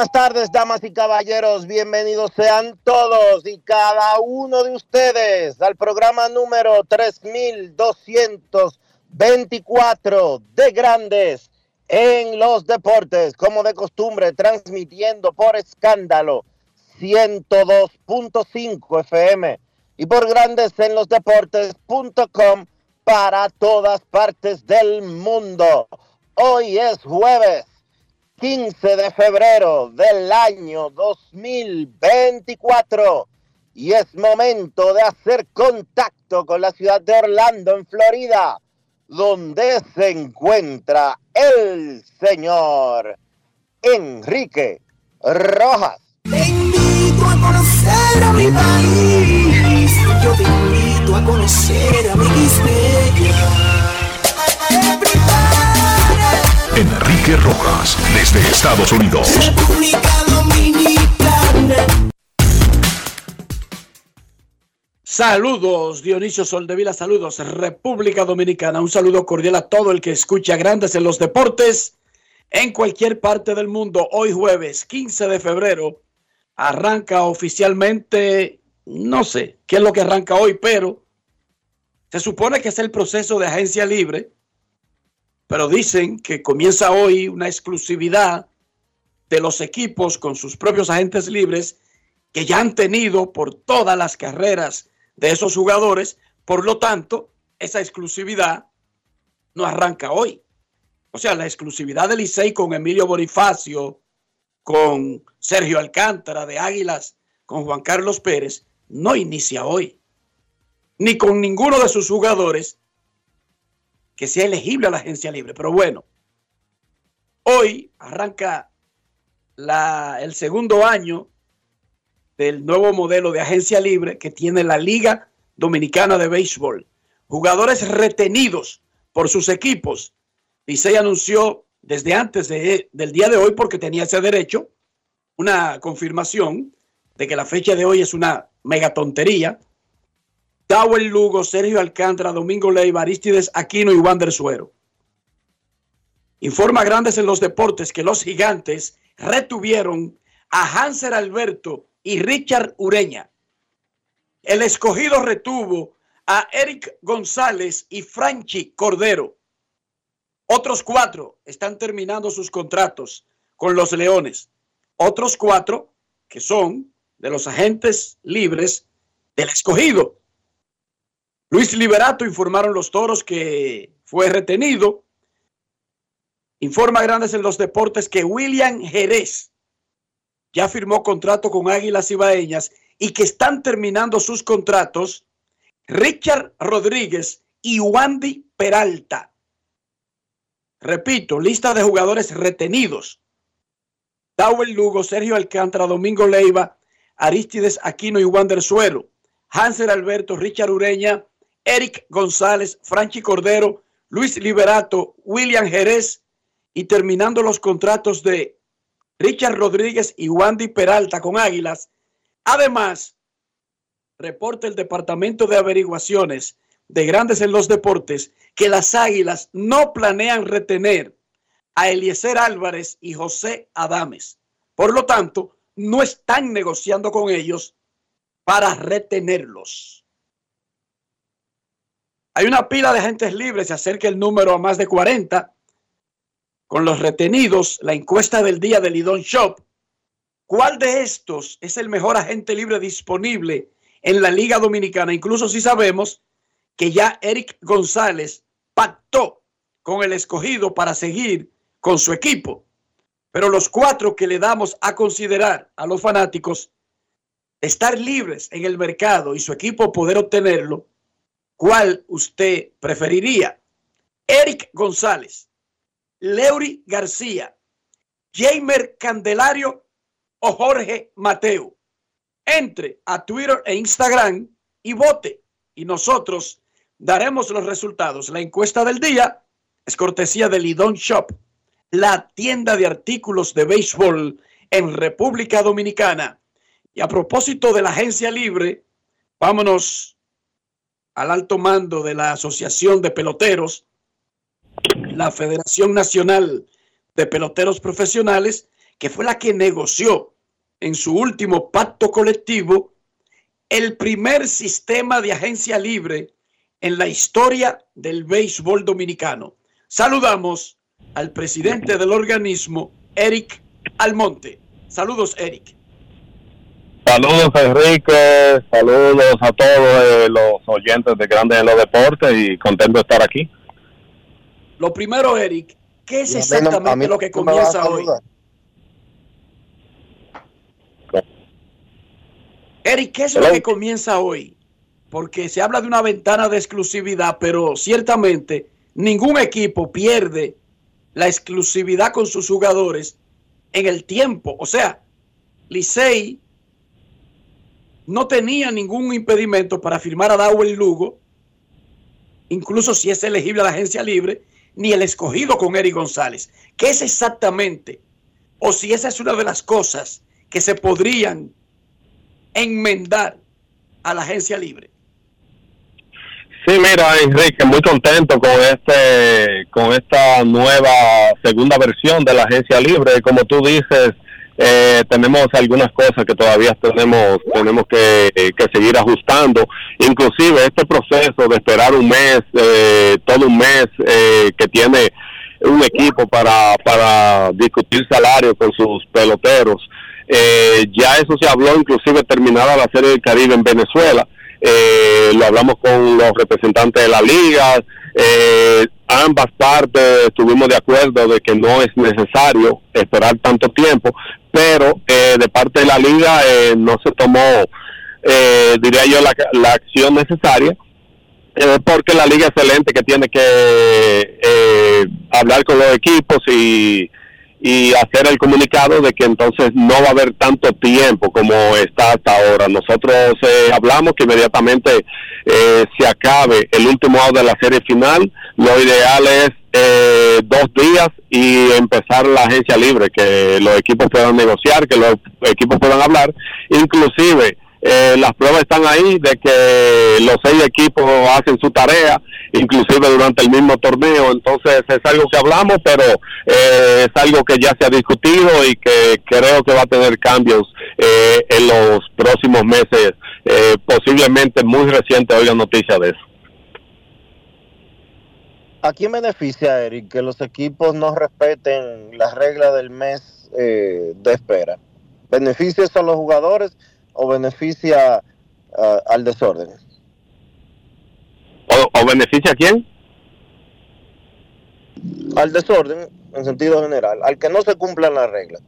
Buenas tardes, damas y caballeros. Bienvenidos sean todos y cada uno de ustedes al programa número 3224 de Grandes en los Deportes, como de costumbre, transmitiendo por escándalo 102.5 FM y por Grandes en los Deportes.com para todas partes del mundo. Hoy es jueves 15 de febrero del año 2024 y es momento de hacer contacto con la ciudad de Orlando, en Florida, donde se encuentra el señor Enrique Rojas. Te invito a conocer a mi país. Yo te invito a conocer a mi Rojas, desde Estados Unidos. República Dominicana. Saludos, Dionisio Soldevila, saludos, República Dominicana. Un saludo cordial a todo el que escucha Grandes en los Deportes en cualquier parte del mundo. Hoy jueves 15 de febrero arranca oficialmente, no sé qué es lo que arranca hoy, pero se supone que es el proceso de agencia libre, pero dicen que comienza hoy una exclusividad de los equipos con sus propios agentes libres que ya han tenido por todas las carreras de esos jugadores. Por lo tanto, esa exclusividad no arranca hoy. O sea, la exclusividad del Licey con Emilio Bonifacio, con Sergio Alcántara de Águilas, con Juan Carlos Pérez, no inicia hoy. Ni con ninguno de sus jugadores que sea elegible a la agencia libre. Pero bueno, hoy arranca la, el segundo año del nuevo modelo de agencia libre que tiene la Liga Dominicana de Béisbol. Jugadores retenidos por sus equipos. Licey anunció desde antes de- del día de hoy, porque tenía ese derecho, una confirmación de que la fecha de hoy es una mega tontería. Dawel Lugo, Sergio Alcántara, Domingo Leiva, Aristides Aquino y Wander Suero. Informa Grandes en los Deportes que los gigantes retuvieron a Hanser Alberto y Richard Ureña. El escogido retuvo a Eric González y Franchi Cordero. Otros cuatro están terminando sus contratos con los Leones. Otros cuatro que son de los agentes libres del escogido. Luis Liberato informaron los toros que fue retenido. Informa Grandes en los Deportes que William Jerez ya firmó contrato con Águilas Ibaeñas y que están terminando sus contratos Richard Rodríguez y Wandy Peralta. Repito, lista de jugadores retenidos. Dawel Lugo, Sergio Alcántara, Domingo Leiva, Aristides Aquino y Wander Suero. Hansel Alberto, Richard Ureña, Eric González, Franchi Cordero, Luis Liberato, William Jerez y terminando los contratos de Richard Rodríguez y Wandy Peralta con Águilas. Además reporta el Departamento de Averiguaciones de Grandes en los Deportes que las Águilas no planean retener a Eliezer Álvarez y José Adames. Por lo tanto, no están negociando con ellos para retenerlos. Hay una pila de agentes libres, se acerca el número a más de 40. Con los retenidos, la encuesta del día del Lidón Shop. ¿Cuál de estos es el mejor agente libre disponible en la Liga Dominicana? Incluso si sabemos que ya Eric González pactó con el escogido para seguir con su equipo. Pero los cuatro que le damos a considerar a los fanáticos estar libres en el mercado y su equipo poder obtenerlo, ¿cuál usted preferiría? Eric González, Leury García, Jamer Candelario o Jorge Mateo. Entre a Twitter e Instagram y vote. Y nosotros daremos los resultados. La encuesta del día es cortesía de Lidon Shop, la tienda de artículos de béisbol en República Dominicana. Y a propósito de la agencia libre, vámonos al alto mando de la Asociación de Peloteros, la Federación Nacional de Peloteros Profesionales, que fue la que negoció en su último pacto colectivo el primer sistema de agencia libre en la historia del béisbol dominicano. Saludamos al presidente del organismo, Eric Almonte. Saludos, Eric. Saludos Enrique, saludos a todos eh, los oyentes de Grandes en los Deportes y contento de estar aquí. Lo primero, Eric, ¿qué es exactamente lo que comienza hoy? Eric, ¿qué es lo que comienza hoy? Porque se habla de una ventana de exclusividad, pero ciertamente ningún equipo pierde la exclusividad con sus jugadores en el tiempo. O sea, Licey no tenía ningún impedimento para firmar a Dawel Lugo, incluso si es elegible a la agencia libre, ni el escogido con Eric González. ¿Qué es exactamente? O si esa es una de las cosas que se podrían enmendar a la agencia libre. Sí, mira, Enrique, muy contento con este, con esta nueva segunda versión de la agencia libre. Como tú dices, eh, tenemos algunas cosas que todavía tenemos tenemos que, que, seguir ajustando. Inclusive este proceso de esperar un mes eh, todo un mes eh, que tiene un equipo para para discutir salario con sus peloteros eh, ya eso se habló inclusive terminada la serie del Caribe en Venezuela. Eh, lo hablamos con los representantes de la liga. Eh, ambas partes estuvimos de acuerdo de que no es necesario esperar tanto tiempo, pero eh, de parte de la liga eh, no se tomó, eh, diría yo, la, la acción necesaria, eh, porque la liga excelente que tiene que eh, hablar con los equipos y y hacer el comunicado de que entonces no va a haber tanto tiempo como está hasta ahora. Nosotros eh, hablamos que inmediatamente se acabe el último out de la serie final. Lo ideal es eh, dos días y empezar la agencia libre, que los equipos puedan negociar, que los equipos puedan hablar, inclusive eh, las pruebas están ahí de que los seis equipos hacen su tarea, inclusive durante el mismo torneo, entonces es algo que hablamos, pero eh, es algo que ya se ha discutido y que creo que va a tener cambios eh, en los próximos meses, eh, posiblemente muy reciente oiga noticia de eso. ¿A quién beneficia, Eric, que los equipos no respeten las reglas del mes eh, de espera? ¿Beneficia eso a los jugadores o beneficia uh, al desorden? ¿O, ¿O, beneficia a quién? Al desorden, en sentido general, al que no se cumplan las reglas.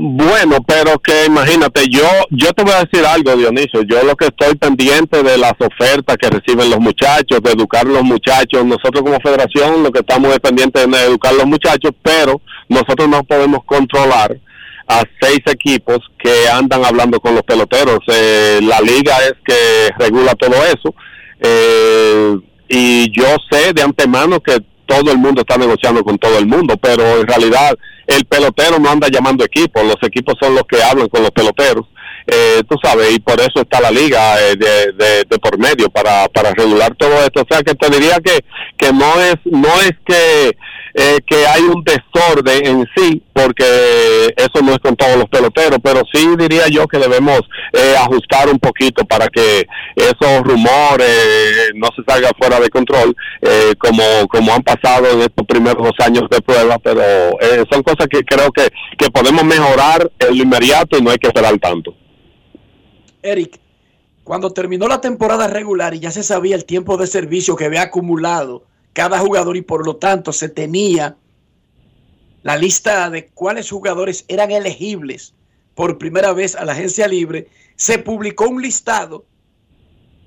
Bueno, pero que imagínate, yo yo te voy a decir algo, Dionisio. Yo lo que estoy pendiente de las ofertas que reciben los muchachos, de educar a los muchachos. Nosotros como federación lo que estamos es pendientes de educar a los muchachos, pero nosotros no podemos controlar a seis equipos que andan hablando con los peloteros. Eh, la liga es que regula todo eso. Eh, y yo sé de antemano que todo el mundo está negociando con todo el mundo, pero en realidad el pelotero no anda llamando equipos, los equipos son los que hablan con los peloteros. eh, tú sabes, y por eso está la liga eh, de, de, por medio para, para regular todo esto. O sea, que te diría que, que no es no es que eh, que hay un desorden en sí, porque eso no es con todos los peloteros, pero sí diría yo que debemos eh, ajustar un poquito para que esos rumores no se salgan fuera de control, eh, como, como han pasado en estos primeros dos años de prueba, pero son cosas que creo que, que podemos mejorar en lo inmediato y no hay que esperar tanto. Eric, cuando terminó la temporada regular y ya se sabía el tiempo de servicio que había acumulado, cada jugador y por lo tanto se tenía la lista de cuáles jugadores eran elegibles por primera vez a la agencia libre, se publicó un listado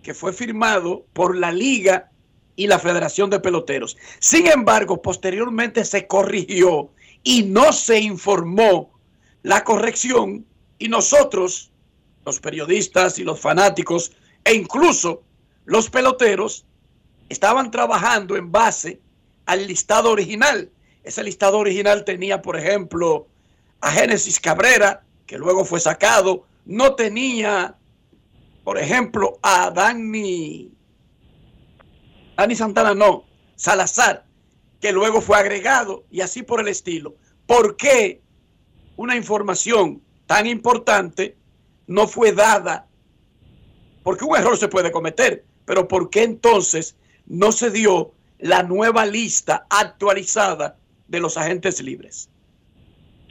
que fue firmado por la liga y la Federación de Peloteros. Sin embargo, posteriormente se corrigió y no se informó la corrección y nosotros, los periodistas y los fanáticos e incluso los peloteros, estaban trabajando en base al listado original. Ese listado original tenía, por ejemplo, a Génesis Cabrera, que luego fue sacado. No tenía, por ejemplo, a Dani, Dani Santana, no, Salazar, que luego fue agregado y así por el estilo. ¿Por qué una información tan importante no fue dada? Porque un error se puede cometer, pero ¿por qué entonces no se dio la nueva lista actualizada de los agentes libres.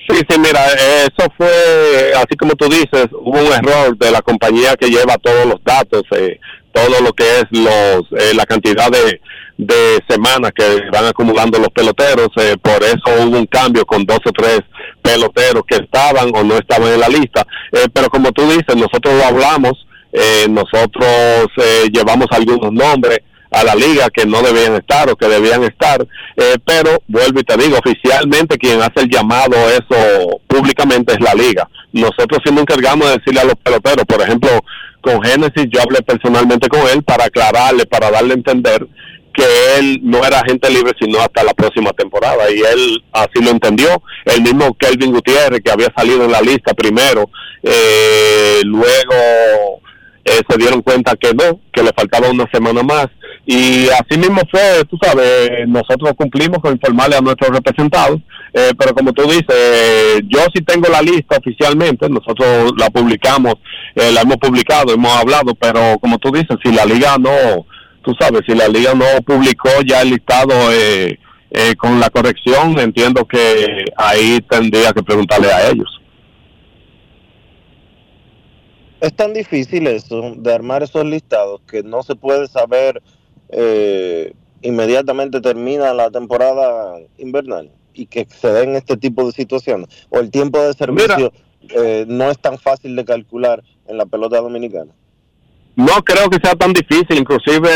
Sí, sí, mira, eso fue, así como tú dices, hubo un error de la compañía que lleva todos los datos, eh, todo lo que es los, eh, la cantidad de, de semanas que van acumulando los peloteros, eh, por eso hubo un cambio con dos o tres peloteros que estaban o no estaban en la lista, pero como tú dices, nosotros lo hablamos, nosotros llevamos algunos nombres, a la liga que no debían estar o que debían estar, eh, pero vuelvo y te digo, oficialmente quien hace el llamado eso públicamente es la liga. Nosotros sí nos encargamos de decirle a los peloteros, por ejemplo, con Génesis yo hablé personalmente con él para aclararle, para darle a entender que él no era agente libre sino hasta la próxima temporada y él así lo entendió. El mismo Kelvin Gutiérrez que había salido en la lista primero, eh, luego eh, se dieron cuenta que no, que le faltaba una semana más y así mismo fue, tú sabes, nosotros cumplimos con informarle a nuestros representados, eh, pero como tú dices, yo sí tengo la lista oficialmente, nosotros la publicamos, eh, la hemos publicado, hemos hablado, pero como tú dices, si la liga no, tú sabes, si la liga no publicó ya el listado eh, con la corrección, entiendo que ahí tendría que preguntarle a ellos. Es tan difícil eso, de armar esos listados, que no se puede saber eh, inmediatamente termina la temporada invernal y que se den este tipo de situaciones. O el tiempo de servicio eh, no es tan fácil de calcular en la pelota dominicana. No creo que sea tan difícil, inclusive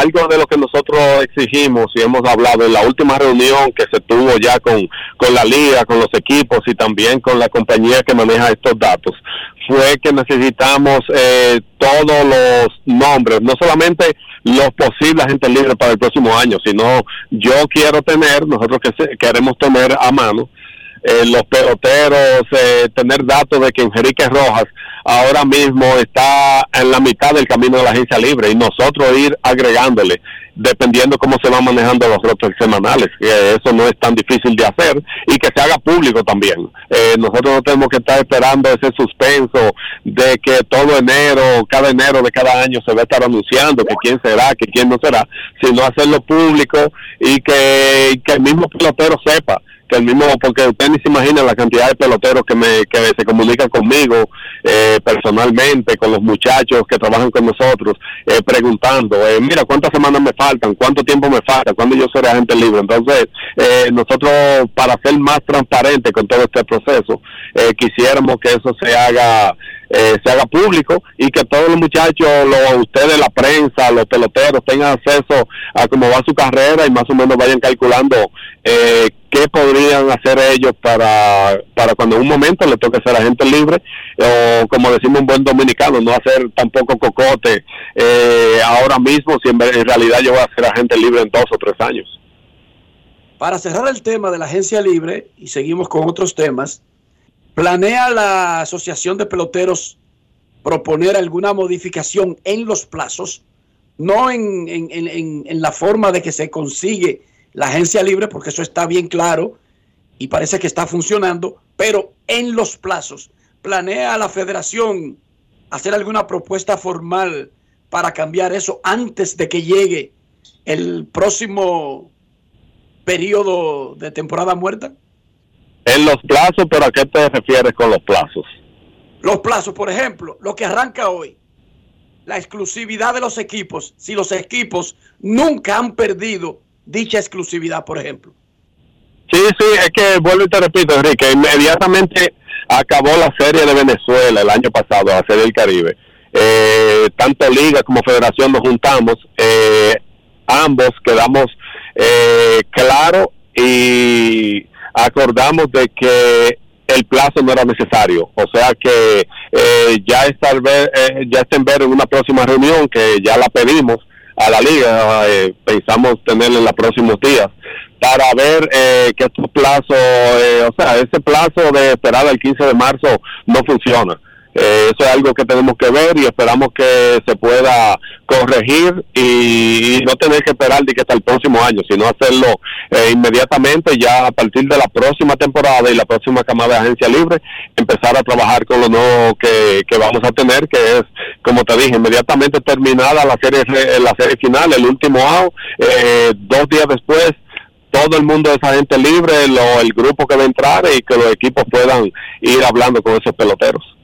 algo de lo que nosotros exigimos y hemos hablado en la última reunión que se tuvo ya con, con la liga, con los equipos y también con la compañía que maneja estos datos, fue que necesitamos eh, todos los nombres, no solamente los posibles agentes libres para el próximo año, sino yo quiero tener, nosotros que queremos tener a mano, eh, los peloteros, eh, tener datos de que Enrique Rojas ahora mismo está en la mitad del camino de la agencia libre y nosotros ir agregándole dependiendo cómo se van manejando los rotos semanales, que eso no es tan difícil de hacer y que se haga público también. Eh, nosotros no tenemos que estar esperando ese suspenso de que todo enero, cada enero de cada año se va a estar anunciando que quién será, que quién no será, sino hacerlo público y que, que el mismo pelotero sepa que el mismo, porque usted ni se imagina la cantidad de peloteros que me que se comunican conmigo eh, personalmente, con los muchachos que trabajan con nosotros, eh, preguntando, eh, mira, ¿cuántas semanas me faltan? ¿Cuánto tiempo me falta? ¿Cuándo yo seré agente libre? Entonces, nosotros, para ser más transparente con todo este proceso, quisiéramos que eso se haga eh, se haga público y que todos los muchachos, los, ustedes, la prensa, los peloteros tengan acceso a cómo va su carrera y más o menos vayan calculando eh, qué podrían hacer ellos para, para cuando en un momento le toque ser agente libre o como decimos un buen dominicano, no hacer tampoco cocote eh, ahora mismo si en, en realidad yo voy a ser agente libre en dos o tres años. Para cerrar el tema de la agencia libre y seguimos con otros temas, ¿Planea la Asociación de Peloteros proponer alguna modificación en los plazos, no en, en- en- en la forma de que se consigue la agencia libre, porque eso está bien claro y parece que está funcionando, pero en los plazos. ¿Planea la federación hacer alguna propuesta formal para cambiar eso antes de que llegue el próximo periodo de temporada muerta? En los plazos, pero ¿a qué te refieres con los plazos? Los plazos, por ejemplo, lo que arranca hoy, la exclusividad de los equipos, si los equipos nunca han perdido dicha exclusividad, por ejemplo. Sí, sí, es que vuelvo y te repito, Enrique, inmediatamente acabó la serie de Venezuela el año pasado, la serie del Caribe. Eh, tanto Liga como Federación nos juntamos, eh, ambos quedamos eh, claro y acordamos de que el plazo no era necesario, o sea que eh, ya está eh, ya está en ver en una próxima reunión que ya la pedimos a la liga, eh, pensamos tenerla en los próximos días para ver eh, que estos plazos, eh, o sea, ese plazo de esperar al 15 de marzo no funciona. Eh, eso es algo que tenemos que ver y esperamos que se pueda corregir y, no tener que esperar de que hasta el próximo año, sino hacerlo eh, inmediatamente ya a partir de la próxima temporada y la próxima camada de agencia libre, empezar a trabajar con lo nuevo que, que vamos a tener, que es, como te dije, inmediatamente terminada la serie re- la serie final, el último out, eh, dos días después todo el mundo es agente libre, lo, el grupo que va a entrar y que los equipos puedan ir hablando con esos peloteros.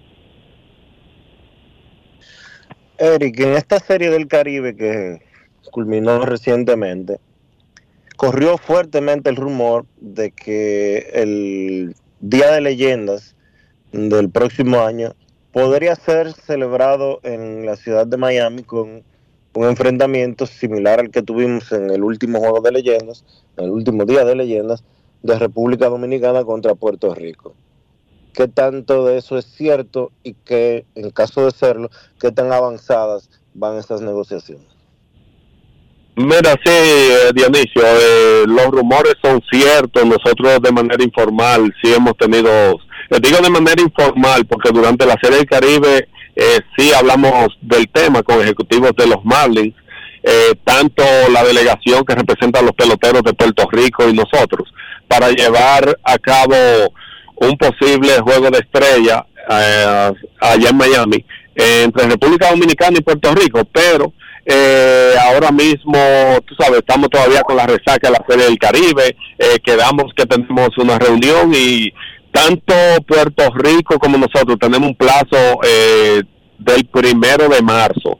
Eric, en esta serie del Caribe que culminó recientemente, corrió fuertemente el rumor de que el Día de Leyendas del próximo año podría ser celebrado en la ciudad de Miami con un enfrentamiento similar al que tuvimos en el último juego de leyendas, en el último día de leyendas de República Dominicana contra Puerto Rico. ¿Qué tanto de eso es cierto y qué, en caso de serlo, qué tan avanzadas van estas negociaciones? Mira, sí, eh, Dionisio, eh, los rumores son ciertos. Nosotros de manera informal sí hemos tenido, les digo de manera informal porque durante la Serie del Caribe eh, sí hablamos del tema con ejecutivos de los Marlins, eh, tanto la delegación que representa a los peloteros de Puerto Rico y nosotros, para llevar a cabo un posible juego de estrella eh, allá en Miami entre República Dominicana y Puerto Rico, pero eh, ahora mismo, tú sabes, estamos todavía con la resaca de la Serie del Caribe, eh, quedamos que tenemos una reunión y tanto Puerto Rico como nosotros tenemos un plazo eh, del primero de marzo.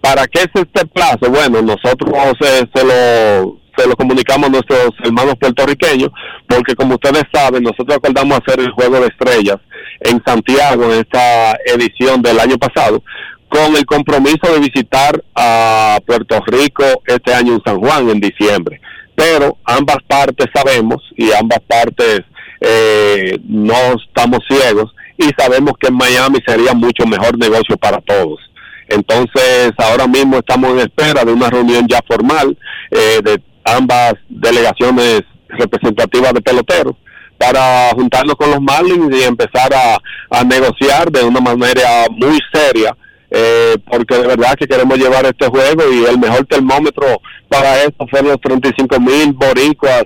¿Para qué es este plazo? Bueno, nosotros se lo se lo comunicamos a nuestros hermanos puertorriqueños, porque como ustedes saben, nosotros acordamos hacer el juego de estrellas en Santiago en esta edición del año pasado, con el compromiso de visitar a Puerto Rico este año en San Juan en diciembre. Pero ambas partes sabemos y ambas partes eh, no estamos ciegos y sabemos que en Miami sería mucho mejor negocio para todos. Entonces, ahora mismo estamos en espera de una reunión ya formal eh, de ambas delegaciones representativas de peloteros para juntarnos con los Marlins y empezar a, negociar de una manera muy seria, eh, porque de verdad que queremos llevar este juego y el mejor termómetro para esto fueron los 35 mil boricuas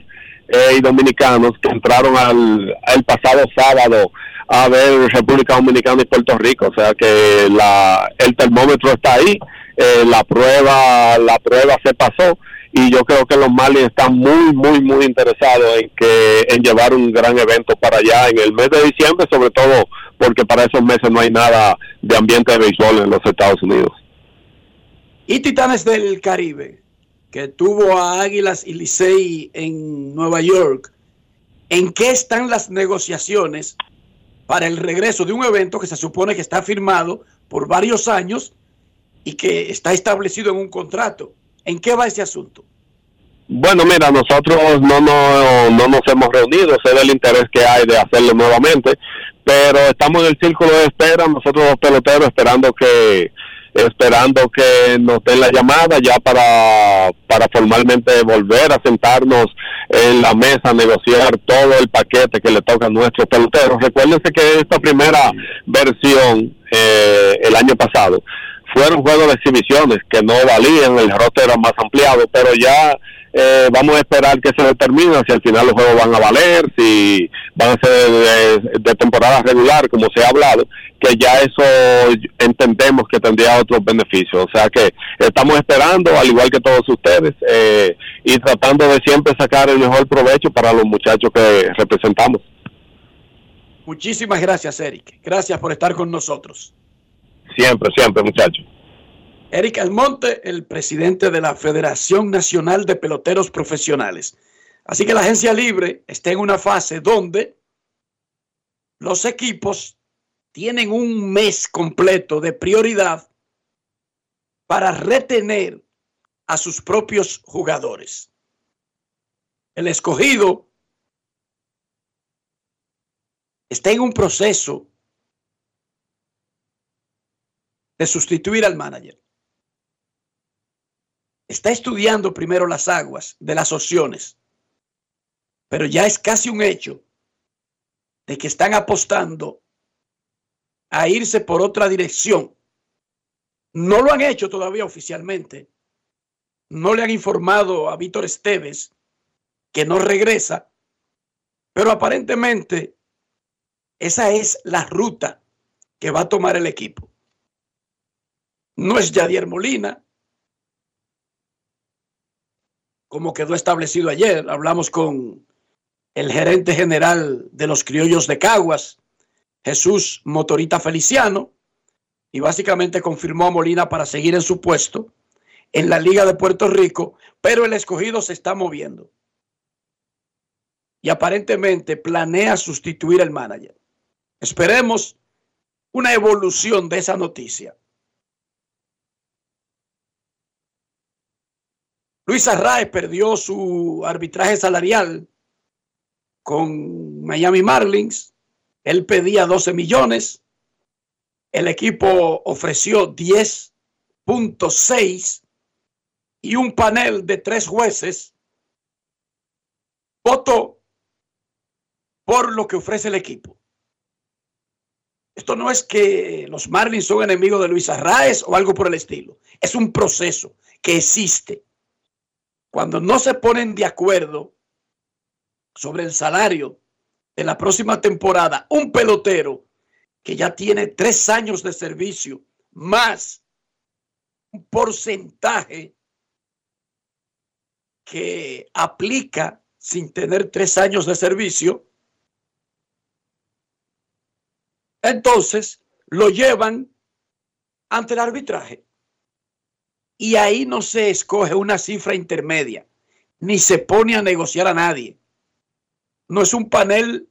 eh, y dominicanos que entraron al, el pasado sábado a ver República Dominicana y Puerto Rico, o sea que la, el termómetro está ahí, eh, la prueba la prueba se pasó y yo creo que los Marlins están muy muy muy interesados en que en llevar un gran evento para allá en el mes de diciembre, sobre todo porque para esos meses no hay nada de ambiente de béisbol en los Estados Unidos. Y Titanes del Caribe, que tuvo a Águilas y Licey en Nueva York, ¿en qué están las negociaciones para el regreso de un evento que se supone que está firmado por varios años y que está establecido en un contrato? ¿En qué va ese asunto? Bueno, mira, nosotros no, no, no nos hemos reunido, sé del interés que hay de hacerlo nuevamente, pero estamos en el círculo de espera, nosotros los peloteros esperando que esperando que nos den la llamada ya para, para formalmente volver a sentarnos en la mesa a negociar todo el paquete que le toca a nuestros peloteros. Recuérdense que esta primera versión eh, el año pasado fueron juegos de exhibiciones que no valían, el roster era más ampliado, pero ya eh, vamos a esperar que se determine si al final los juegos van a valer, si van a ser de, temporada regular, como se ha hablado, que ya eso entendemos que tendría otros beneficios. O sea que estamos esperando, al igual que todos ustedes, eh, y tratando de siempre sacar el mejor provecho para los muchachos que representamos. Muchísimas gracias, Eric. Gracias por estar con nosotros. Siempre, siempre, muchachos. Eric Almonte, el presidente de la Federación Nacional de Peloteros Profesionales. Así que la agencia libre está en una fase donde los equipos tienen un mes completo de prioridad para retener a sus propios jugadores. El escogido está en un proceso de sustituir al manager está estudiando primero las aguas de las opciones, pero ya es casi un hecho de que están apostando a irse por otra dirección. No lo han hecho todavía oficialmente. No le han informado a Víctor Esteves que no regresa, pero aparentemente esa es la ruta que va a tomar el equipo. No es Yadier Molina, como quedó establecido ayer. Hablamos con el gerente general de los criollos de Caguas, Jesús Motorita Feliciano, y básicamente confirmó a Molina para seguir en su puesto en la Liga de Puerto Rico, pero el escogido se está moviendo. Y aparentemente planea sustituir al manager. Esperemos una evolución de esa noticia. Luis Arraez perdió su arbitraje salarial con Miami Marlins. Él pedía 12 millones. El equipo ofreció 10.6 y un panel de tres jueces votó por lo que ofrece el equipo. Esto no es que los Marlins son enemigos de Luis Arraez o algo por el estilo. Es un proceso que existe cuando no se ponen de acuerdo sobre el salario de la próxima temporada, un pelotero que ya tiene tres años de servicio más un porcentaje que aplica sin tener tres años de servicio, entonces lo llevan ante el arbitraje. Y ahí no se escoge una cifra intermedia, ni se pone a negociar a nadie. No es un panel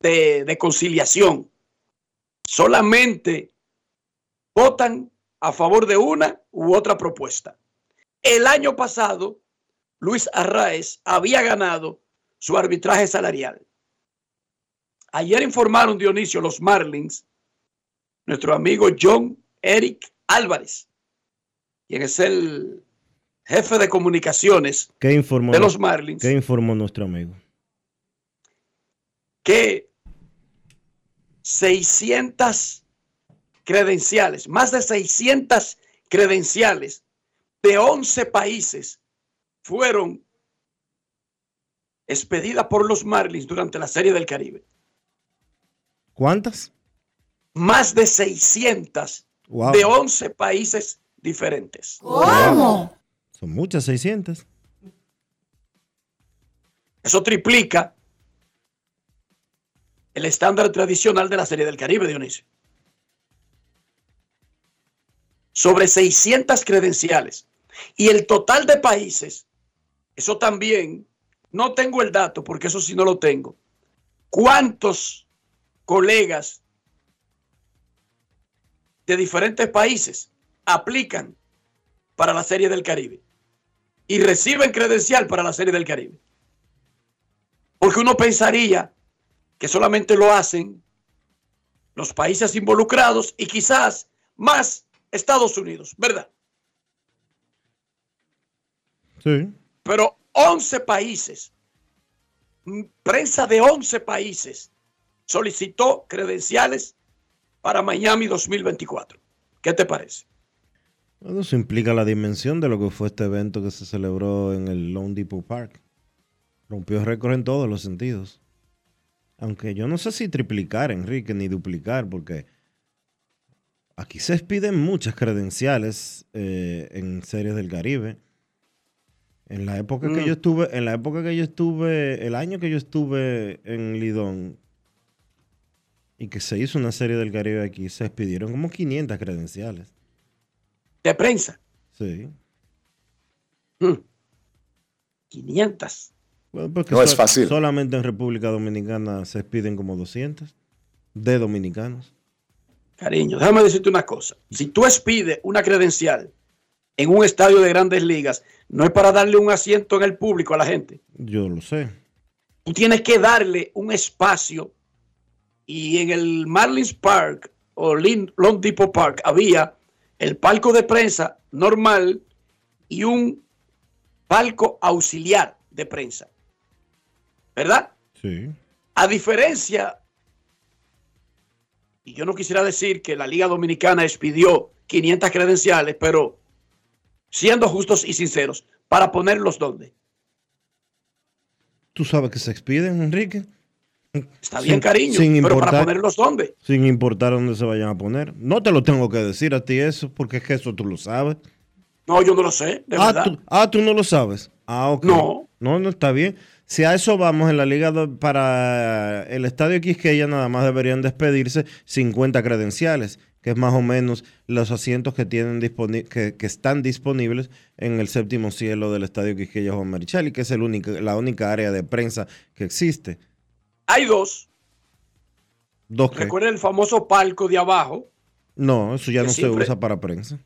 de, conciliación. Solamente votan a favor de una u otra propuesta. El año pasado, Luis Arraez había ganado su arbitraje salarial. Ayer informaron Dionisio los Marlins, nuestro amigo John Eric Álvarez, quien es el jefe de comunicaciones de los Marlins. ¿Qué informó nuestro amigo? Que 600 credenciales, más de 600 credenciales de 11 países fueron expedidas por los Marlins durante la Serie del Caribe. ¿Cuántas? Más de 600 de 11 países diferentes. ¿Cómo? Son muchas, 600. Eso triplica el estándar tradicional de la Serie del Caribe, Dionisio. Sobre 600 credenciales. Y el total de países, eso también, no tengo el dato porque eso sí no lo tengo. ¿Cuántos colegas de diferentes países aplican para la Serie del Caribe y reciben credencial para la Serie del Caribe. Porque uno pensaría que solamente lo hacen los países involucrados y quizás más Estados Unidos, ¿verdad? Sí. Pero 11 países, prensa de 11 países solicitó credenciales para Miami 2024. ¿Qué te parece? Bueno, eso implica la dimensión de lo que fue este evento que se celebró en el Lone Depot Park. Rompió récord en todos los sentidos. Aunque yo no sé si triplicar, Enrique, ni duplicar, porque aquí se piden muchas credenciales eh, en series del Caribe. En la época que Mm. yo estuve, en la época que yo estuve, el año que yo estuve en Lidón y que se hizo una serie del Caribe aquí, se expidieron como 500 credenciales. De prensa. Sí. Mm. 500. Bueno, porque No es fácil. Solamente en República Dominicana se expiden como 200 de dominicanos. Cariño, déjame decirte una cosa. Si tú expides una credencial en un estadio de grandes ligas, no es para darle un asiento en el público a la gente. Yo lo sé. Tú tienes que darle un espacio. Y en el Marlins Park o Lone Depot Park había el palco de prensa normal y un palco auxiliar de prensa. ¿Verdad? Sí. A diferencia, y yo no quisiera decir que la Liga Dominicana expidió 500 credenciales, pero siendo justos y sinceros, para ponerlos donde. Tú sabes que se expiden, Enrique. Está bien, Sin- cariño, sin pero para importar- ponerlos donde. Sin importar dónde se vayan a poner. No te lo tengo que decir a ti eso, porque es que eso tú lo sabes. No, yo no lo sé, de ah, verdad. tú, ah, tú no lo sabes. Ah, ok. No. No, no está bien. Si a eso vamos en la liga para el estadio Quisqueya, nada más deberían despedirse 50 credenciales, que es más o menos los asientos que tienen disponi- que, que están disponibles en el séptimo cielo del estadio Quisqueya Juan Marichal, y que es el único, la única área de prensa que existe. Hay dos. Dos que. Recuerda el famoso palco de abajo. No, eso ya que no siempre- se usa para prensa.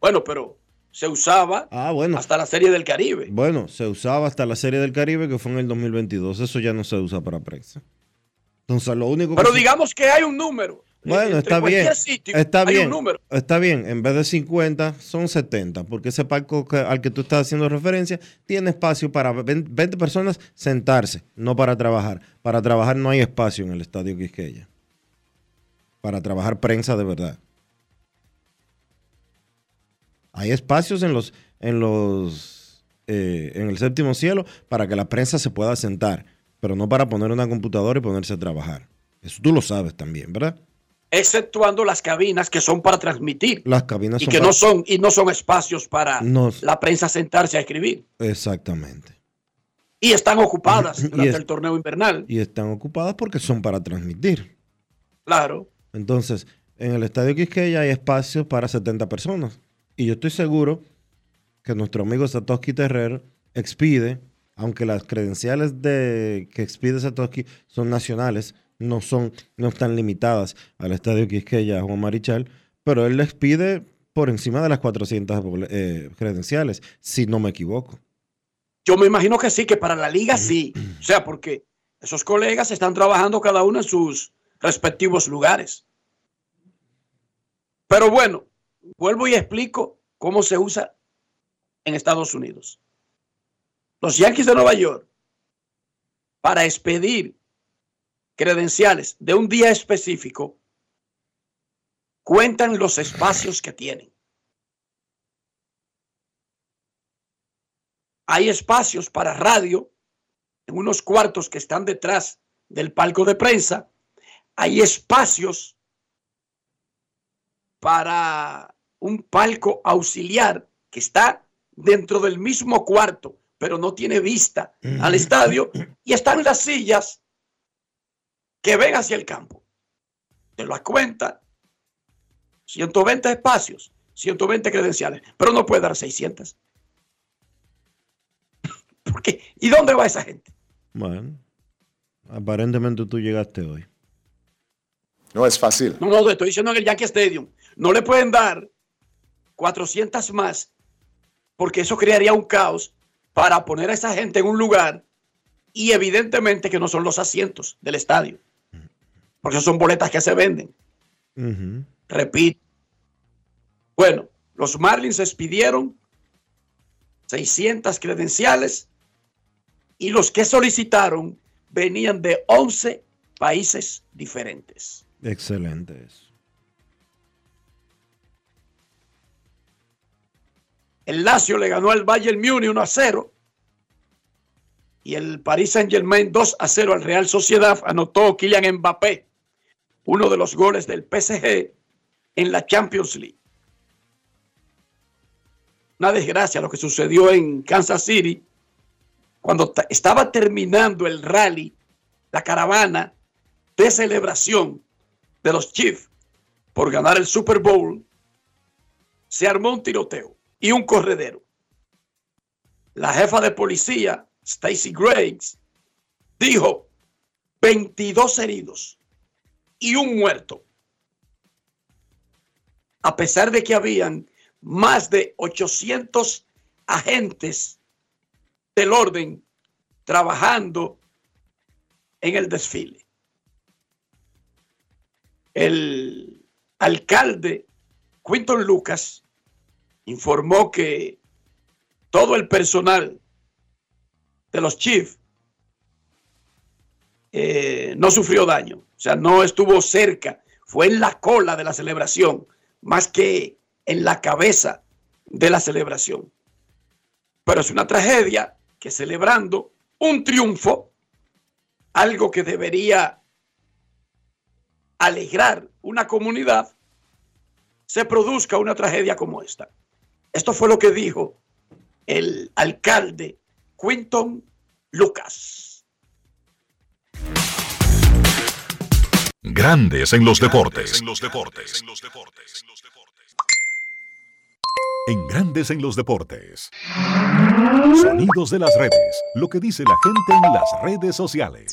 Bueno, pero se usaba Ah, bueno. hasta la Serie del Caribe. Bueno, se usaba hasta la Serie del Caribe, que fue en el 2022. Eso ya no se usa para prensa. Entonces, lo único que Pero se- digamos que hay un número. Bueno, está bien. sitio Está bien. Está bien. En vez de 50, son 70. Porque ese palco que- al que tú estás haciendo referencia tiene espacio para 20 20 personas sentarse, no para trabajar. Para trabajar no hay espacio en el estadio Quisqueya. Para trabajar prensa de verdad. Hay espacios en los, en los, eh, en el séptimo cielo para que la prensa se pueda sentar, pero no para poner una computadora y ponerse a trabajar. Eso tú lo sabes también, ¿verdad? Exceptuando las cabinas que son para transmitir Las cabinas y son que para- no son y no son espacios para No. la prensa sentarse a escribir Exactamente. y están ocupadas durante es- el torneo invernal. Y están ocupadas porque son para transmitir. Claro. Entonces, en el estadio Quisqueya hay espacio para 70 personas. Y yo estoy seguro que nuestro amigo Satoshi Terrer expide, aunque las credenciales de que expide Satoshi son nacionales, no son, no están limitadas al estadio Quisqueya Juan Marichal, pero él le expide por encima de las 400 eh, credenciales, si no me equivoco. Yo me imagino que sí, que para la liga sí. O sea, porque esos colegas están trabajando cada uno en sus respectivos lugares. Pero bueno, vuelvo y explico cómo se usa en Estados Unidos. Los Yankees de Nueva York, para expedir credenciales de un día específico, cuentan los espacios que tienen. Hay espacios para radio en unos cuartos que están detrás del palco de prensa. Hay espacios para un palco auxiliar que está dentro del mismo cuarto, pero no tiene vista al estadio. Y están las sillas que ven hacia el campo. Te lo cuenta. 120 espacios, 120 credenciales, pero no puede dar 600. ¿Por qué? ¿Y dónde va esa gente? Bueno, aparentemente tú llegaste hoy. No es fácil. No, no, te estoy diciendo en el Yankee Stadium. No le pueden dar 400 más porque eso crearía un caos para poner a esa gente en un lugar y evidentemente que no son los asientos del estadio. Porque son boletas que se venden. Ujú. Repito. Bueno, los Marlins expidieron 600 credenciales y los que solicitaron venían de 11 países diferentes. Excelente eso. El Lazio le ganó al Bayern Múnich 1 a 0. Y el Paris Saint Germain 2 a 0 al Real Sociedad. Anotó Kylian Mbappé, uno de los goles del PSG en la Champions League. Una desgracia lo que sucedió en Kansas City cuando estaba terminando el rally, la caravana de celebración de los Chiefs por ganar el Super Bowl, se armó un tiroteo y un corredero. La jefa de policía, Stacy Graves, dijo 22 heridos y un muerto. A pesar de que habían más de 800 agentes del orden trabajando en el desfile. El alcalde Quinton Lucas informó que todo el personal de los Chiefs eh, no sufrió daño, o sea, no estuvo cerca, fue en la cola de la celebración, más que en la cabeza de la celebración. Pero es una tragedia que celebrando un triunfo, algo que debería alegrar una comunidad, se produzca una tragedia como esta. Esto fue lo que dijo el alcalde Quinton Lucas. Grandes en los deportes. En Grandes en los deportes. Sonidos de las redes. Lo que dice la gente en las redes sociales.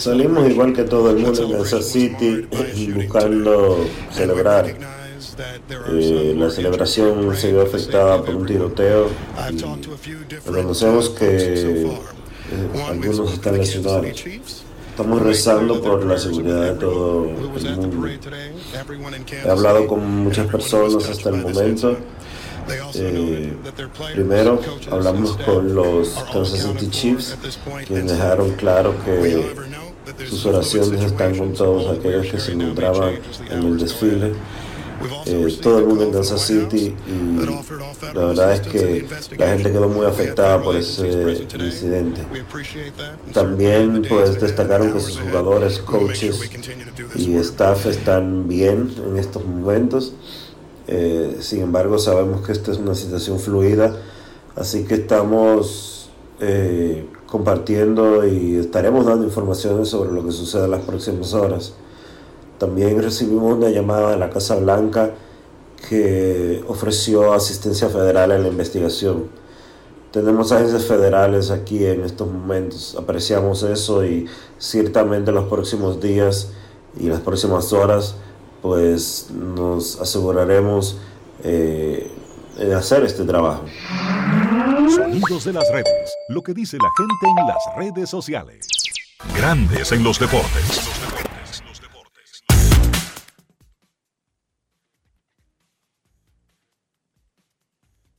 Salimos igual que todo el mundo en Kansas City buscando celebrar. Eh, la celebración se vio afectada por un tiroteo. Reconocemos que algunos están lesionados. Estamos rezando por la seguridad de todo el mundo. He hablado con muchas personas hasta el momento. Eh, primero hablamos con los Kansas City Chiefs, quienes dejaron claro que sus oraciones están con todos aquellos que se encontraban en el desfile. Eh, todo el mundo en Kansas City y la verdad es que la gente quedó muy afectada por ese incidente. También pues destacaron que sus jugadores, coaches y staff están bien en estos momentos. Eh, sin embargo, sabemos que esta es una situación fluida, así que estamos eh, compartiendo y estaremos dando informaciones sobre lo que sucede en las próximas horas. También recibimos una llamada de la Casa Blanca que ofreció asistencia federal en la investigación. Tenemos agencias federales aquí en estos momentos, apreciamos eso y ciertamente en los próximos días y las próximas horas pues nos aseguraremos eh, de hacer este trabajo. Sonidos de las redes, lo que dice la gente en las redes sociales. Grandes en los deportes.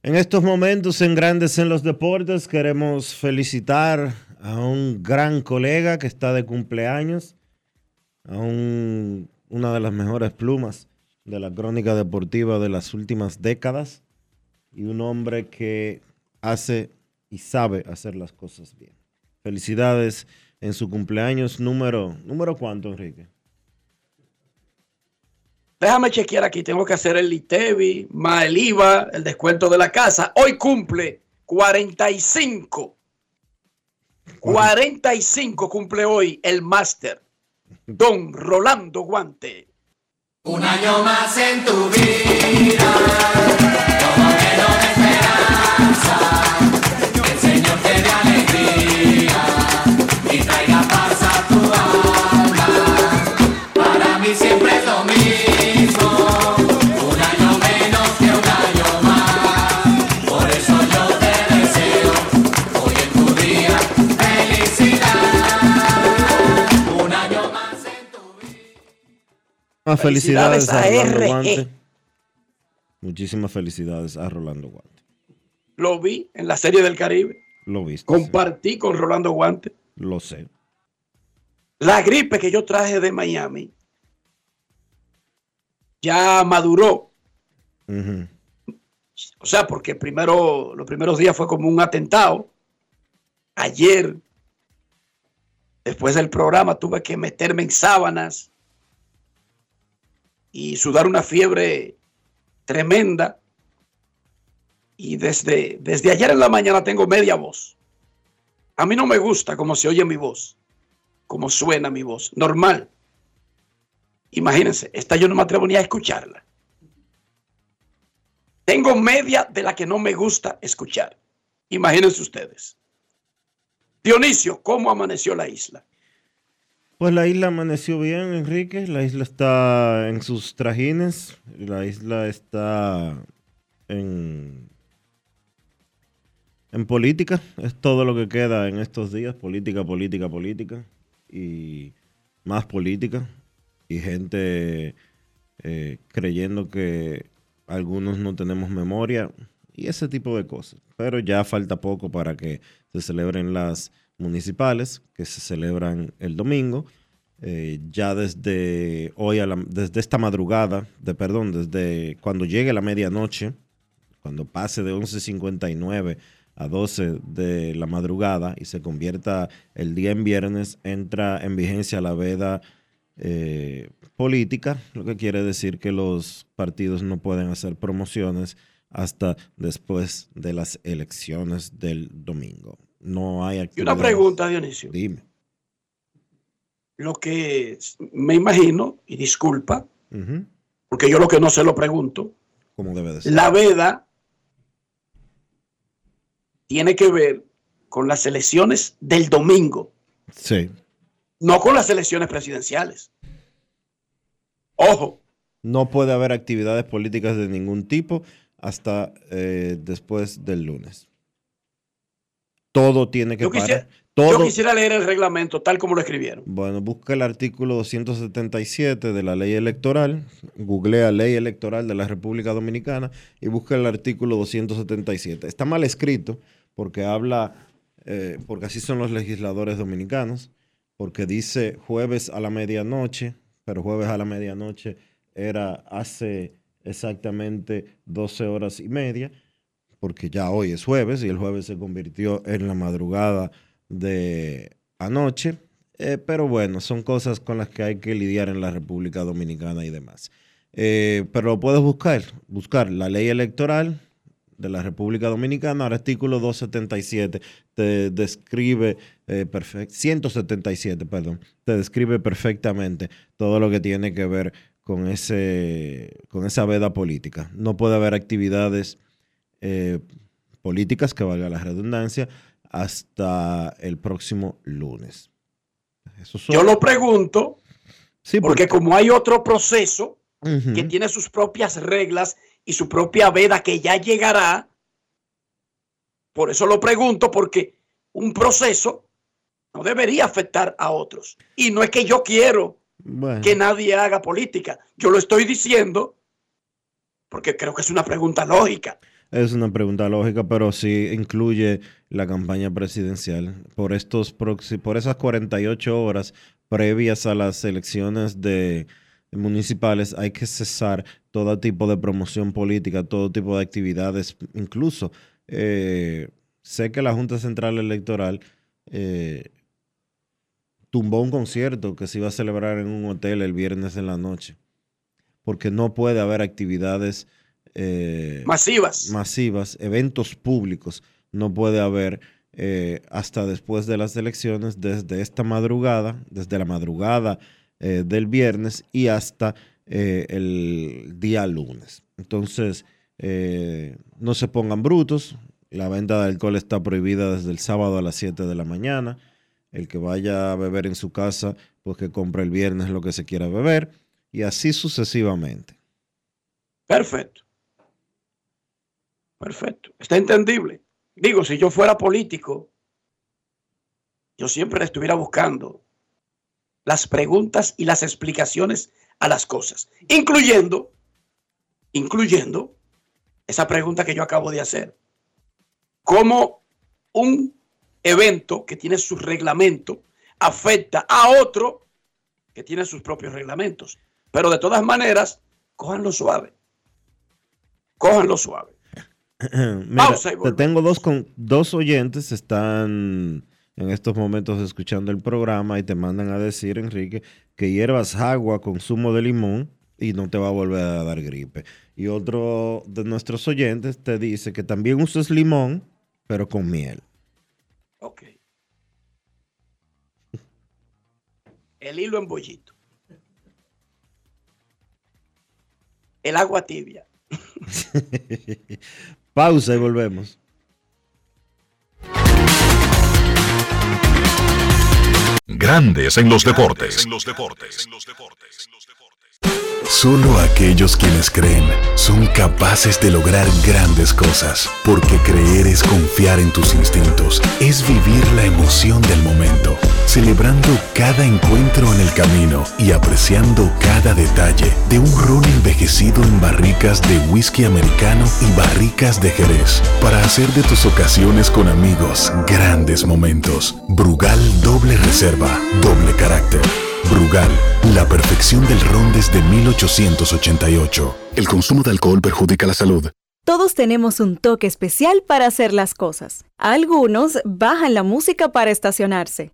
En estos momentos en Grandes en los Deportes queremos felicitar a un gran colega que está de cumpleaños, a una de las mejores plumas de la crónica deportiva de las últimas décadas y un hombre que hace y sabe hacer las cosas bien. Felicidades en su cumpleaños número, ¿número cuánto, Enrique? Déjame chequear aquí, tengo que hacer el ITEVI, más el IVA, el descuento de la casa. Hoy cumple 45. 45 cumple hoy el máster. Don Rolando Guante. Un año más en tu vida, como lleno de esperanza. El Señor te dé alegría y traiga paz a tu alma. Para mí siempre Felicidades, Felicidades a a Rolando RG. Guante. Muchísimas felicidades a Rolando Guante. Lo vi en la Serie del Caribe. Lo viste. sí. Compartí con Rolando Guante. Lo sé. La gripe que yo traje de Miami ya maduró. O sea, porque primero, los primeros días fue como un atentado. Ayer, después del programa, tuve que meterme en sábanas y sudar una fiebre tremenda. Y desde, desde ayer en la mañana tengo media voz. A mí no me gusta cómo se oye mi voz, cómo suena mi voz. Normal. Imagínense, esta yo no me atrevo ni a escucharla. Tengo media de la que no me gusta escuchar. Imagínense ustedes. Dionisio, ¿cómo amaneció la isla? Pues la isla amaneció bien, Enrique. La isla está en sus trajines. La isla está en, en política. Es todo lo que queda en estos días. Política, política, política. Y más política. Y gente eh, creyendo que algunos no tenemos memoria. Y ese tipo de cosas. Pero ya falta poco para que se celebren las municipales, que se celebran el domingo. Eh, ya desde hoy, a la- desde esta madrugada, de perdón, desde cuando llegue la medianoche, cuando pase de 11.59 a 12 de la madrugada y se convierta el día en viernes, entra en vigencia la veda eh, política, lo que quiere decir que los partidos no pueden hacer promociones hasta después de las elecciones del domingo. No hay Y actividad. una pregunta, Dionisio. Dime. Lo que me imagino, y disculpa, porque yo lo que no sé lo pregunto, Como debe de ser. la veda tiene que ver con las elecciones del domingo, Sí. no con las elecciones presidenciales. Ojo, No puede haber actividades políticas de ningún tipo hasta eh, después del lunes. Todo tiene que yo quisiera, parar. Todo. yo quisiera leer el reglamento tal como lo escribieron. Bueno, busca el artículo 277 de la ley electoral, googlea ley electoral de la República Dominicana y busca el artículo 277. Está mal escrito porque habla, eh, porque así son los legisladores dominicanos, porque dice jueves a la medianoche, pero jueves a la medianoche era hace exactamente 12 horas y media, porque ya hoy es jueves y el jueves se convirtió en la madrugada de anoche. Eh, pero bueno, son cosas con las que hay que lidiar en la República Dominicana y demás. Eh, pero lo puedes buscar, buscar la ley electoral de la República Dominicana, artículo 277, te describe eh, perfect- 177, perdón, te describe perfectamente todo lo que tiene que ver con ese con esa veda política. No puede haber actividades eh, políticas, que valga la redundancia, hasta el próximo lunes. Eso son- Yo lo pregunto Sí, porque como hay otro proceso que tiene sus propias reglas y su propia veda que ya llegará, por eso lo pregunto, porque un proceso no debería afectar a otros. Y no es que yo quiero Bueno. que nadie haga política, yo lo estoy diciendo porque creo que es una pregunta lógica. Es una pregunta lógica, pero sí incluye la campaña presidencial. Por, estos por esas 48 horas previas a las elecciones de municipales hay que cesar todo tipo de promoción política, todo tipo de actividades. Incluso eh, sé que la Junta Central Electoral eh, tumbó un concierto que se iba a celebrar en un hotel el viernes en la noche, porque no puede haber actividades eh, Masivas. masivas, eventos públicos, no puede haber eh, hasta después de las elecciones, desde esta madrugada, desde la madrugada eh, del viernes y hasta el día lunes. Entonces, no se pongan brutos, la venta de alcohol está prohibida desde el sábado a las 7 de la mañana. El que vaya a beber en su casa, pues que compre el viernes lo que se quiera beber y así sucesivamente. Perfecto. Perfecto. Está entendible. Digo, si yo fuera político, yo siempre estuviera buscando las preguntas y las explicaciones a las cosas, incluyendo, incluyendo esa pregunta que yo acabo de hacer. ¿Cómo un evento que tiene su reglamento afecta a otro que tiene sus propios reglamentos. Pero de todas maneras, cójanlo suave. Cójanlo suave. Mira, Pausa y te tengo dos, con, dos oyentes están en estos momentos escuchando el programa y te mandan a decir, Enrique, que hierbas agua, consumo de limón y no te va a volver a dar gripe. Y otro de nuestros oyentes te dice que también uses limón, pero con miel. Ok. El hilo en bollito. El agua tibia. Pausa y volvemos. Grandes en los deportes. Solo aquellos quienes creen son capaces de lograr grandes cosas, porque creer es confiar en tus instintos, es vivir la emoción del momento, celebrando cada encuentro en el camino y apreciando cada detalle de un ron envejecido en barricas de whisky americano y barricas de Jerez, para hacer de tus ocasiones con amigos grandes momentos. Brugal doble reserva, doble carácter. Brugal, la perfección del ron desde 1888. El consumo de alcohol perjudica la salud. Todos tenemos un toque especial para hacer las cosas. Algunos bajan la música para estacionarse.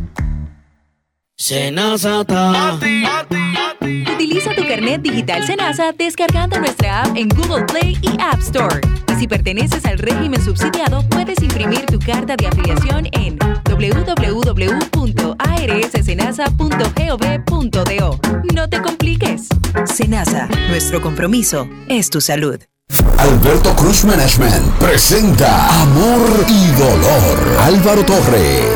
Utiliza tu carnet digital Senasa descargando nuestra app en Google Play y App Store. Y si perteneces al régimen subsidiado, puedes imprimir tu carta de afiliación en www.arssenasa.gov.do. No te compliques. Senasa, nuestro compromiso es tu salud. Alberto Cruz Management presenta Amor y Dolor. Álvaro Torres.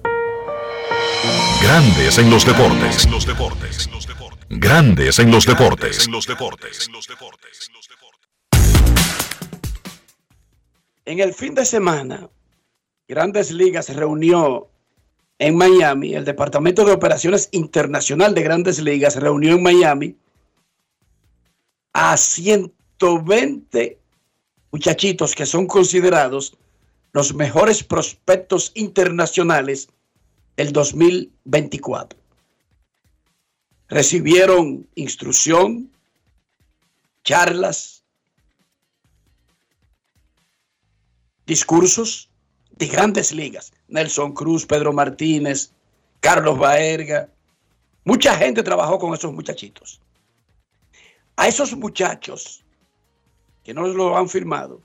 Grandes en los deportes. Grandes en los deportes. En el fin de semana, Grandes Ligas se reunió en Miami, el Departamento de Operaciones Internacional de Grandes Ligas se reunió en Miami a 120 muchachitos que son considerados los mejores prospectos internacionales el 2024. Recibieron instrucción, charlas, discursos de grandes ligas. Nelson Cruz, Pedro Martínez, Carlos Baerga. Mucha gente trabajó con esos muchachitos. A esos muchachos que no lo han firmado,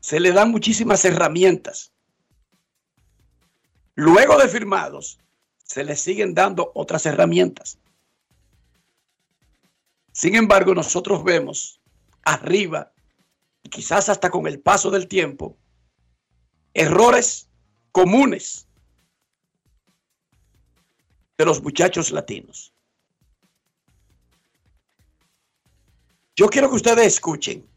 se le dan muchísimas herramientas Luego de firmados, se les siguen dando otras herramientas. Sin embargo, nosotros vemos arriba, quizás hasta con el paso del tiempo, errores comunes de los muchachos latinos. Yo quiero que ustedes escuchen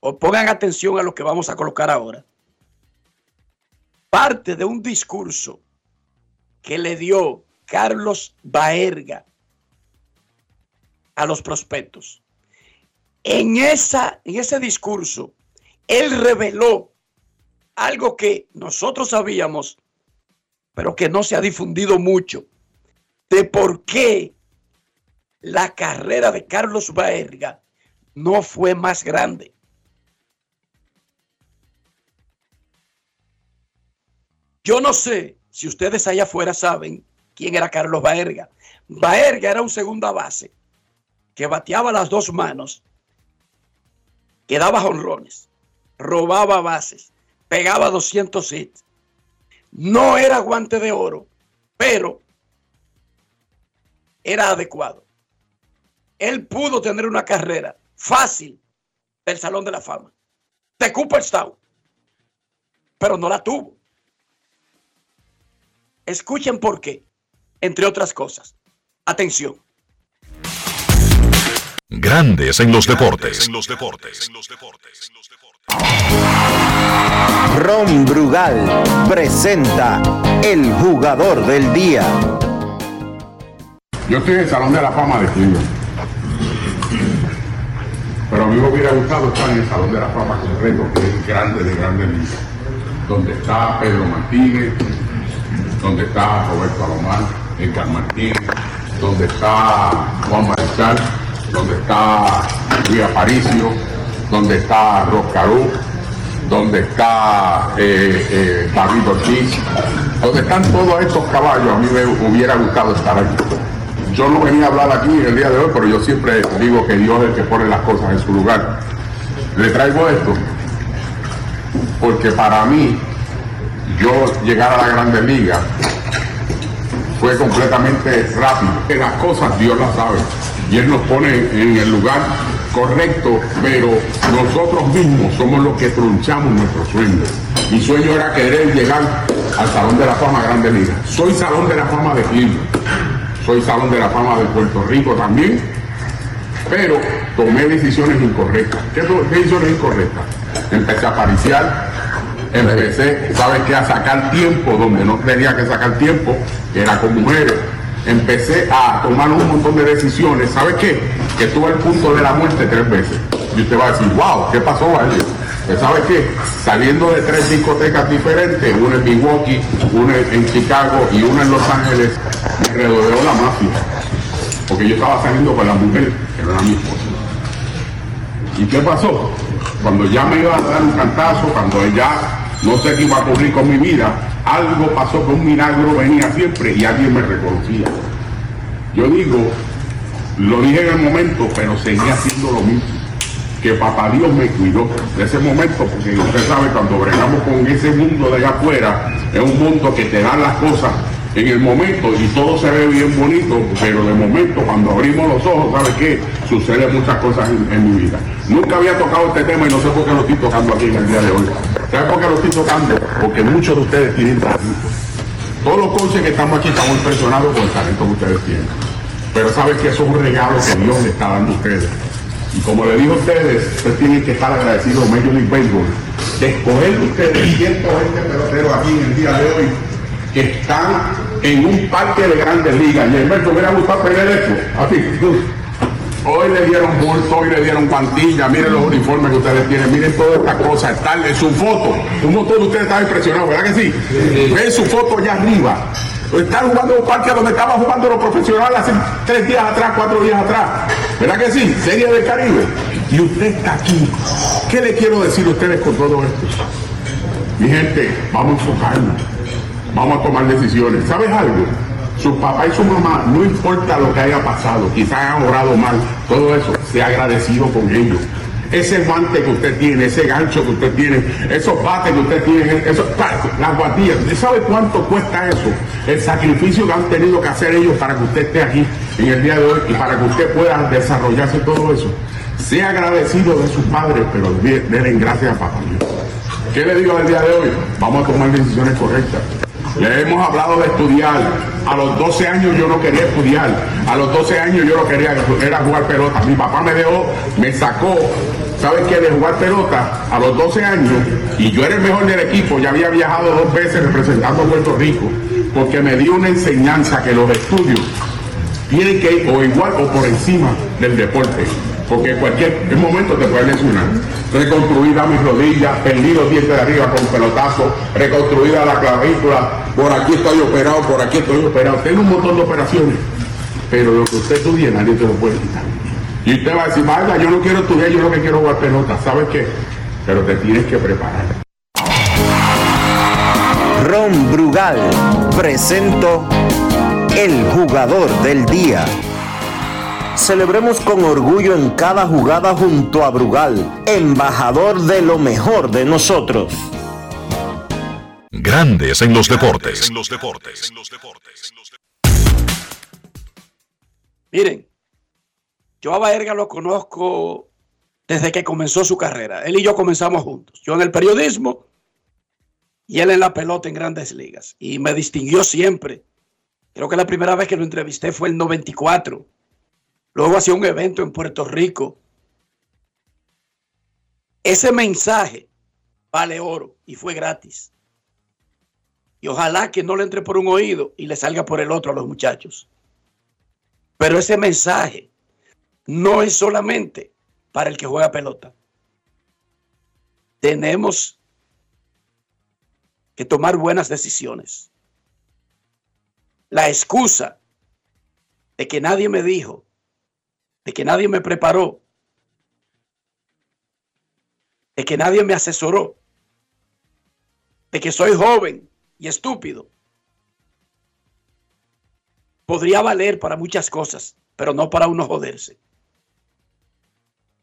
o pongan atención a lo que vamos a colocar ahora parte de un discurso que le dio Carlos Baerga a los prospectos. En, esa, en ese discurso, él reveló algo que nosotros sabíamos, pero que no se ha difundido mucho, de por qué la carrera de Carlos Baerga no fue más grande. Yo no sé si ustedes allá afuera saben quién era Carlos Baerga. Baerga era un segunda base que bateaba las dos manos, que daba jonrones, robaba bases, pegaba 200 hits. No era guante de oro, pero era adecuado. Él pudo tener una carrera fácil del Salón de la Fama, de Cooperstown, pero no la tuvo. Escuchen por qué, entre otras cosas. Atención. Grandes en los deportes. Ron Brugal presenta el jugador del día. Yo estoy en el Salón de la Fama de Cleveland. Pero a mí me hubiera gustado estar en el Salón de la Fama completo, que es grande de grandes ligas. Donde está Pedro Martínez, donde está Roberto Alomar, Edgar Martínez, donde está Juan Mariscal, donde está Luis Aparicio, donde está Roscarú, donde está eh, eh, David Ortiz, donde están todos estos caballos, a mí me hubiera gustado estar aquí. Yo no venía a hablar aquí el día de hoy, pero yo siempre digo que Dios es el que pone las cosas en su lugar. Le traigo esto porque para mí yo llegar a la Grandes Ligas fue completamente rápido. Que las cosas Dios las sabe y Él nos pone en el lugar correcto, pero nosotros mismos somos los que trunchamos nuestros sueños. Mi sueño era querer llegar al Salón de la Fama Grande Liga. Soy Salón de la Fama de Cleveland, soy Salón de la Fama de Puerto Rico también, pero tomé decisiones incorrectas. ¿Qué to- qué decisiones incorrectas? Empecé a pariciar, empecé, ¿sabes qué? A sacar tiempo donde no tenía que sacar tiempo, que era con mujeres. Empecé a tomar un montón de decisiones. ¿Sabes qué? Que estuve al punto de la muerte tres veces. Y usted va a decir, wow, ¿qué pasó, Valerio? Pues, ¿Sabes qué? Saliendo de tres discotecas diferentes, una en Milwaukee, una en Chicago y una en Los Ángeles, me rodeó la mafia. Porque yo estaba saliendo con la mujer, que no era mi esposa. ¿Y qué pasó? Cuando ya me iba a dar un cantazo, cuando ya no sé qué iba a ocurrir con mi vida, algo pasó que un milagro venía siempre y alguien me reconocía. Yo digo, lo dije en el momento, pero seguía haciendo lo mismo. Que papá Dios me cuidó de ese momento, porque usted sabe, cuando bregamos con ese mundo de allá afuera, es un mundo que te dan las cosas en el momento y todo se ve bien bonito, pero de momento cuando abrimos los ojos, ¿sabe qué? Suceden muchas cosas en, mi vida. Nunca había tocado este tema y no sé por qué lo estoy tocando aquí en el día de hoy. ¿Sabe por qué lo estoy tocando? Porque muchos de ustedes tienen talento. Todos los coaches que estamos aquí estamos impresionados por el talento que ustedes tienen. Pero saben que es un regalo que Dios le está dando a ustedes. Y como le digo a ustedes, ustedes tienen que estar agradecidos a Major League Baseball de escoger ustedes 120 peloteros aquí en el día de hoy que están en un parque de grandes ligas. Y Alberto, hubiera gustado tener esto. Así. Hoy le dieron bulto, hoy le dieron pantilla, miren los uniformes que ustedes tienen, miren todas estas cosas, están en su foto. Un montón de ustedes estaban impresionados, ¿verdad que sí? Ven su foto allá arriba. Están jugando en un parque donde estaban jugando los profesionales hace tres días atrás, cuatro días atrás. ¿Verdad que sí? Serie del Caribe. Y usted está aquí. ¿Qué le quiero decir a ustedes con todo esto? Mi gente, vamos a enfocarnos. Vamos a tomar decisiones. ¿Sabes algo? Su papá y su mamá, no importa lo que haya pasado, quizás hayan orado mal, todo eso, sea agradecido con ellos. Ese guante que usted tiene, ese gancho que usted tiene, esos bates que usted tiene, esos, las guatillas, ¿usted sabe cuánto cuesta eso? El sacrificio que han tenido que hacer ellos para que usted esté aquí en el día de hoy y para que usted pueda desarrollarse todo eso. Sea agradecido de sus padres, pero de- denle gracias a papá. ¿Qué le digo el día de hoy? Vamos a tomar decisiones correctas. Le hemos hablado de estudiar. A los 12 años yo no quería estudiar. A los 12 años yo no quería, era jugar pelota. Mi papá me dejó, me sacó, ¿sabes qué? De jugar pelota a los 12 años. Y yo era el mejor del equipo. Ya había viajado dos veces representando a Puerto Rico. Porque me dio una enseñanza que los estudios tienen que ir o igual o por encima del deporte. Porque en cualquier momento te pueden lesionar. Reconstruida mis rodillas, perdí los dientes de arriba con pelotazo, reconstruida la clavícula, por aquí estoy operado, por aquí estoy operado. Tengo un montón de operaciones. Pero lo que usted estudie nadie te lo puede quitar. Y usted va a decir, vaya, yo no quiero estudiar, yo lo que quiero jugar pelota. ¿Sabes qué? Pero te tienes que preparar. Ron Brugal presento El Jugador del Día. Celebremos con orgullo en cada jugada junto a Brugal, embajador de lo mejor de nosotros. Grandes en los deportes. Miren, yo a Baerga lo conozco desde que comenzó su carrera. Él y yo comenzamos juntos. Yo en el periodismo y él en la pelota en grandes ligas. Y me distinguió siempre. Creo que la primera vez que lo entrevisté fue el 94. Luego hacía un evento en Puerto Rico. Ese mensaje vale oro y fue gratis. Y ojalá que no le entre por un oído y le salga por el otro a los muchachos. Pero ese mensaje no es solamente para el que juega pelota. Tenemos que tomar buenas decisiones. La excusa de que nadie me dijo, de que nadie me preparó, de que nadie me asesoró, de que soy joven y estúpido, podría valer para muchas cosas, pero no para uno joderse.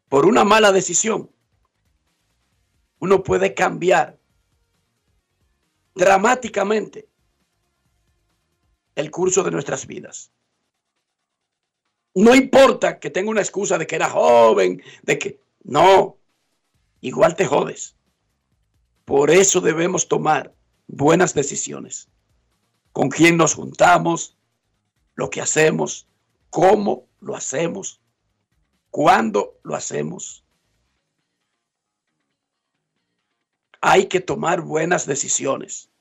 Por una mala decisión, uno puede cambiar dramáticamente el curso de nuestras vidas. No importa que tenga una excusa de que era joven, de que no, igual te jodes. Por eso debemos tomar buenas decisiones. Con quién nos juntamos, lo que hacemos, cómo lo hacemos, cuándo lo hacemos. Hay que tomar buenas decisiones.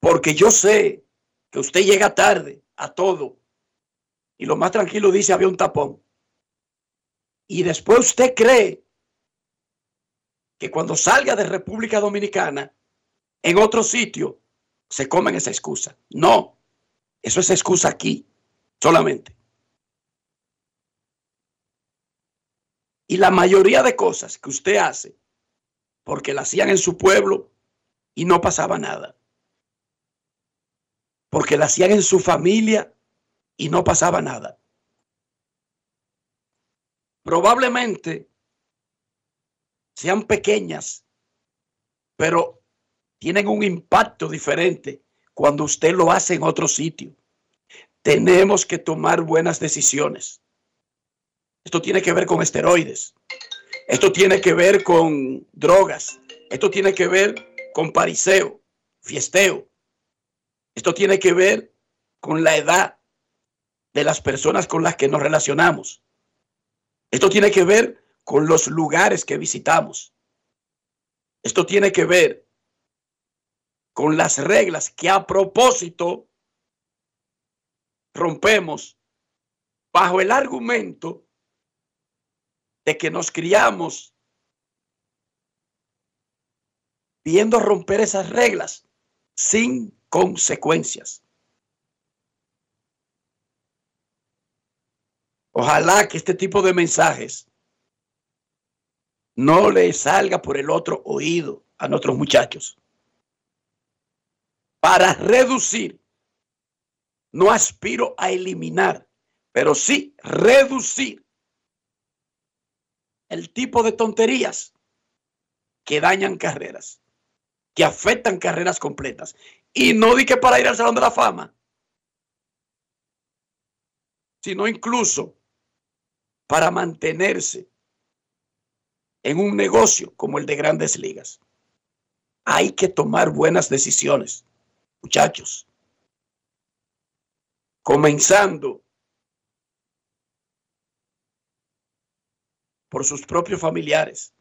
Porque yo sé que usted llega tarde a todo y lo más tranquilo dice había un tapón. Y después usted cree que cuando salga de República Dominicana, en otro sitio, se comen esa excusa. No, eso es excusa aquí, solamente. Y la mayoría de cosas que usted hace, porque la hacían en su pueblo y no pasaba nada porque la hacían en su familia y no pasaba nada. Probablemente sean pequeñas, pero tienen un impacto diferente cuando usted lo hace en otro sitio. Tenemos que tomar buenas decisiones. Esto tiene que ver con esteroides. Esto tiene que ver con drogas. Esto tiene que ver con pariseo, fiesteo. Esto tiene que ver con la edad de las personas con las que nos relacionamos. Esto tiene que ver con los lugares que visitamos. Esto tiene que ver con las reglas que a propósito rompemos bajo el argumento de que nos criamos viendo romper esas reglas sin consecuencias. Ojalá que este tipo de mensajes no le salga por el otro oído a nuestros muchachos. Para reducir, no aspiro a eliminar, pero sí reducir el tipo de tonterías que dañan carreras, que afectan carreras completas y no di que para ir al Salón de la Fama, sino incluso para mantenerse en un negocio como el de grandes ligas. Hay que tomar buenas decisiones, muchachos. Comenzando por sus propios familiares.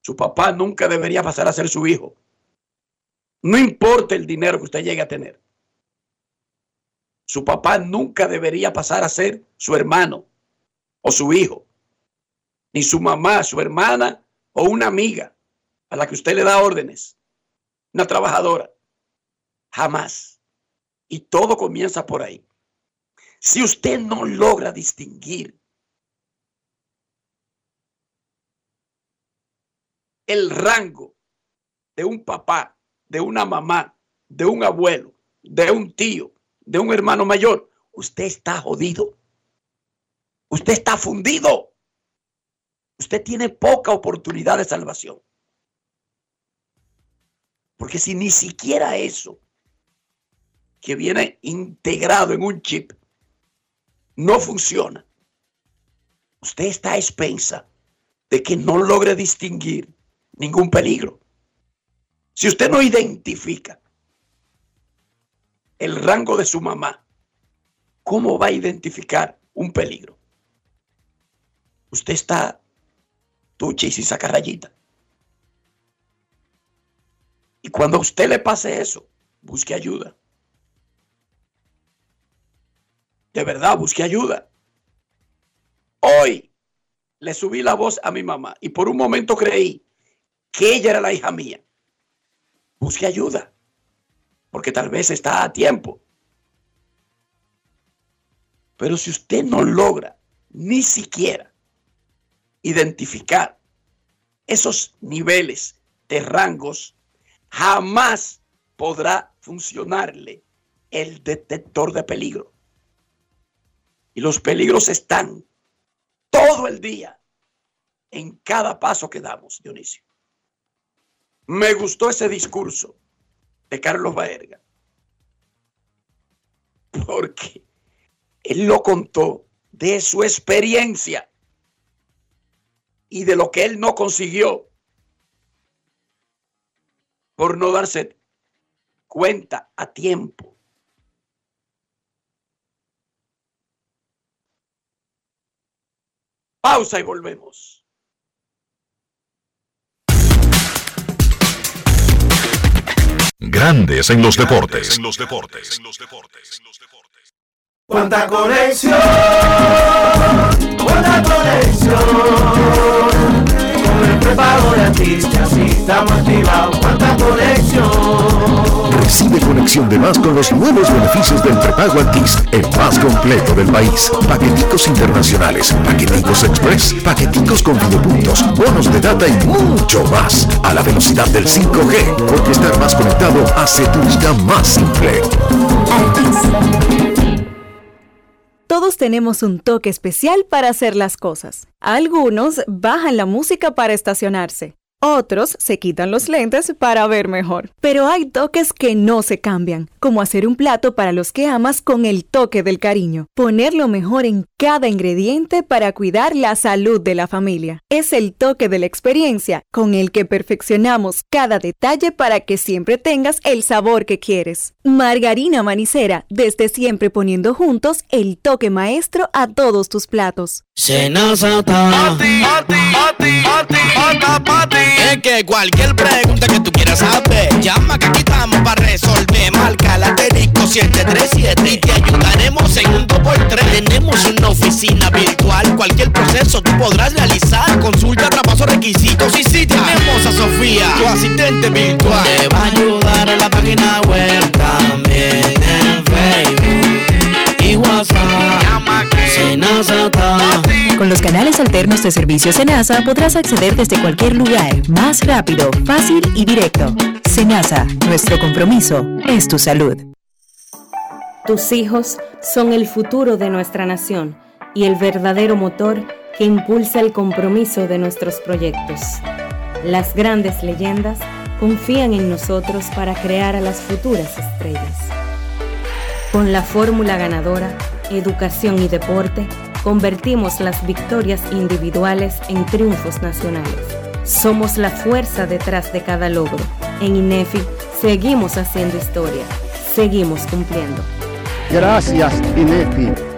Su papá nunca debería pasar a ser su hijo. No importa el dinero que usted llegue a tener. Su papá nunca debería pasar a ser su hermano o su hijo, ni su mamá, su hermana o una amiga a la que usted le da órdenes, una trabajadora. Jamás. Y todo comienza por ahí. Si usted no logra distinguir el rango de un papá de una mamá, de un abuelo, de un tío, de un hermano mayor, usted está jodido. Usted está fundido. Usted tiene poca oportunidad de salvación. Porque si ni siquiera eso, que viene integrado en un chip, no funciona, usted está a expensa de que no logre distinguir ningún peligro. Si usted no identifica el rango de su mamá, ¿cómo va a identificar un peligro? Usted está tuche y sin sacar rayita. Y cuando a usted le pase eso, busque ayuda. De verdad, busque ayuda. Hoy le subí la voz a mi mamá y por un momento creí que ella era la hija mía busque ayuda, porque tal vez está a tiempo. Pero si usted no logra ni siquiera identificar esos niveles de rangos, jamás podrá funcionarle el detector de peligro. Y los peligros están todo el día en cada paso que damos, Dionisio. Me gustó ese discurso de Carlos Baerga. Porque él lo contó de su experiencia y de lo que él no consiguió por no darse cuenta a tiempo. Pausa y volvemos. Grandes en los deportes. Cuánta conexión, cuánta conexión. Con el prepago de artistas y estamos activados. Cuánta conexión. Recibe conexión de más con los nuevos beneficios del prepago Altis, el más completo del país. Paqueticos internacionales, paqueticos express, paqueticos con videopuntos, bonos de data y mucho más. A la velocidad del 5G, porque estar más conectado hace tu vida más simple. Todos tenemos un toque especial para hacer las cosas. Algunos bajan la música para estacionarse. Otros se quitan los lentes para ver mejor. Pero hay toques que no se cambian, como hacer un plato para los que amas con el toque del cariño. Poner lo mejor en cada ingrediente para cuidar la salud de la familia. Es el toque de la experiencia con el que perfeccionamos cada detalle para que siempre tengas el sabor que quieres. Margarina Manicera, desde siempre poniendo juntos el toque maestro a todos tus platos. Es que cualquier pregunta que tú quieras saber, llama que aquí estamos para resolver. Marca la asterisco 737 y te ayudaremos en un 2x3. Tenemos una oficina virtual, cualquier proceso tú podrás realizar. Consulta, traspaso, requisitos y si tenemos a Sofía, tu asistente virtual. Te va a ayudar en la página web Con los canales alternos de servicio Senasa podrás acceder desde cualquier lugar, más rápido, fácil y directo. Senasa, nuestro compromiso es tu salud. Tus hijos son el futuro de nuestra nación y el verdadero motor que impulsa el compromiso de nuestros proyectos. Las grandes leyendas confían en nosotros para crear a las futuras estrellas. Con la fórmula ganadora, educación y deporte, convertimos las victorias individuales en triunfos nacionales. Somos la fuerza detrás de cada logro. En INEFI seguimos haciendo historia, seguimos cumpliendo. Gracias, INEFI.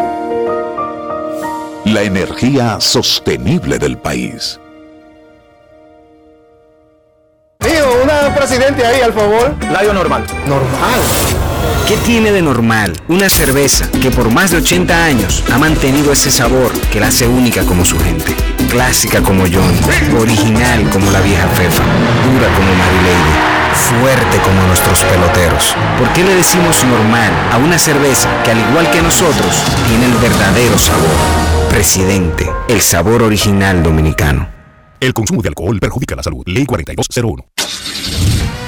La energía sostenible del país. Tío, una presidente ahí, al favor. Layo normal. Normal. ¿Qué tiene de normal una cerveza que por más de 80 años ha mantenido ese sabor que la hace única como su gente? Clásica como John, original como la vieja Fefa, dura como Mary Lady, fuerte como nuestros peloteros. ¿Por qué le decimos normal a una cerveza que al igual que nosotros tiene el verdadero sabor? Presidente, el sabor original dominicano. El consumo de alcohol perjudica la salud. Ley 4201.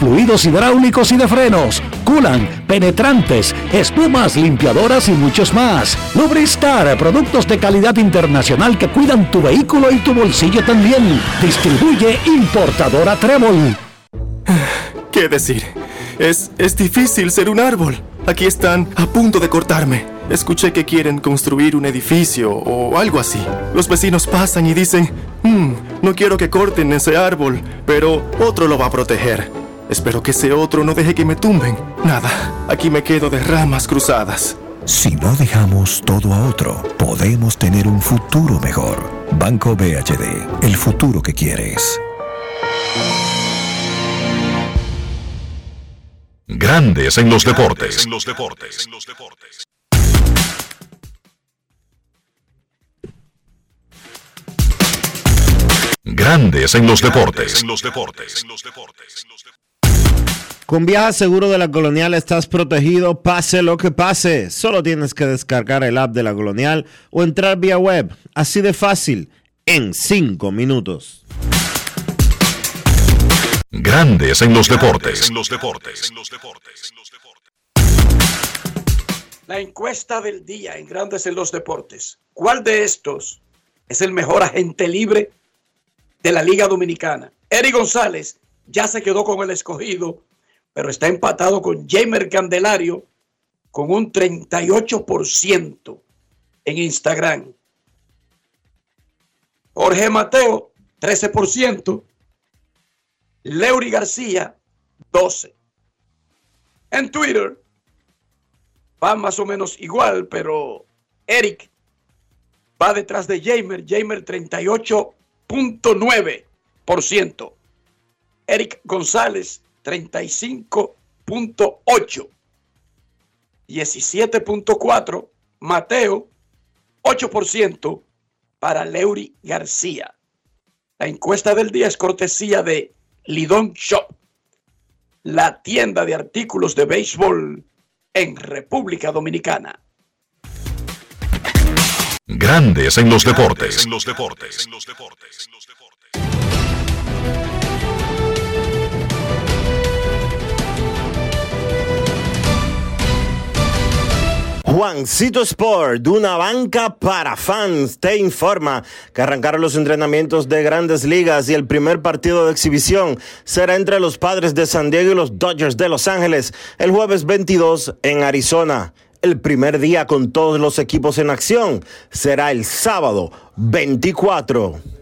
fluidos hidráulicos y de frenos, culan, penetrantes, espumas, limpiadoras y muchos más. Lubristar, productos de calidad internacional que cuidan tu vehículo y tu bolsillo también. Distribuye importadora Trébol. ¿Qué decir? Es, es difícil ser un árbol. Aquí están a punto de cortarme. Escuché que quieren construir un edificio o algo así. Los vecinos pasan y dicen, "Hmm, no quiero que corten ese árbol, pero otro lo va a proteger. Espero que ese otro no deje que me tumben. Nada, aquí me quedo de ramas cruzadas. Si no dejamos todo a otro, podemos tener un futuro mejor. Banco BHD, el futuro que quieres. Grandes en los deportes. Grandes en los deportes. Con Viaja Seguro de la Colonial estás protegido, pase lo que pase. Solo tienes que descargar el app de la Colonial o entrar vía web. Así de fácil, en 5 minutos. Grandes en los deportes. La encuesta del día en Grandes en los Deportes. ¿Cuál de estos es el mejor agente libre de la Liga Dominicana? Eric González ya se quedó con el escogido, pero está empatado con Jamer Candelario con un 38% en Instagram. Jorge Mateo, 13%. Leury García, 12%. En Twitter, va más o menos igual, pero Eric va detrás de Jamer. Jamer 38.9%. Eric González 35.8. 17.4. Mateo 8% para Leury García. La encuesta del día es cortesía de Lidón Shop, la tienda de artículos de béisbol en República Dominicana. Grandes en los deportes. Juancito Sport, una banca para fans, te informa que arrancaron los entrenamientos de grandes ligas y el primer partido de exhibición será entre los padres de San Diego y los Dodgers de Los Ángeles el jueves 22 en Arizona. El primer día con todos los equipos en acción será el sábado 24.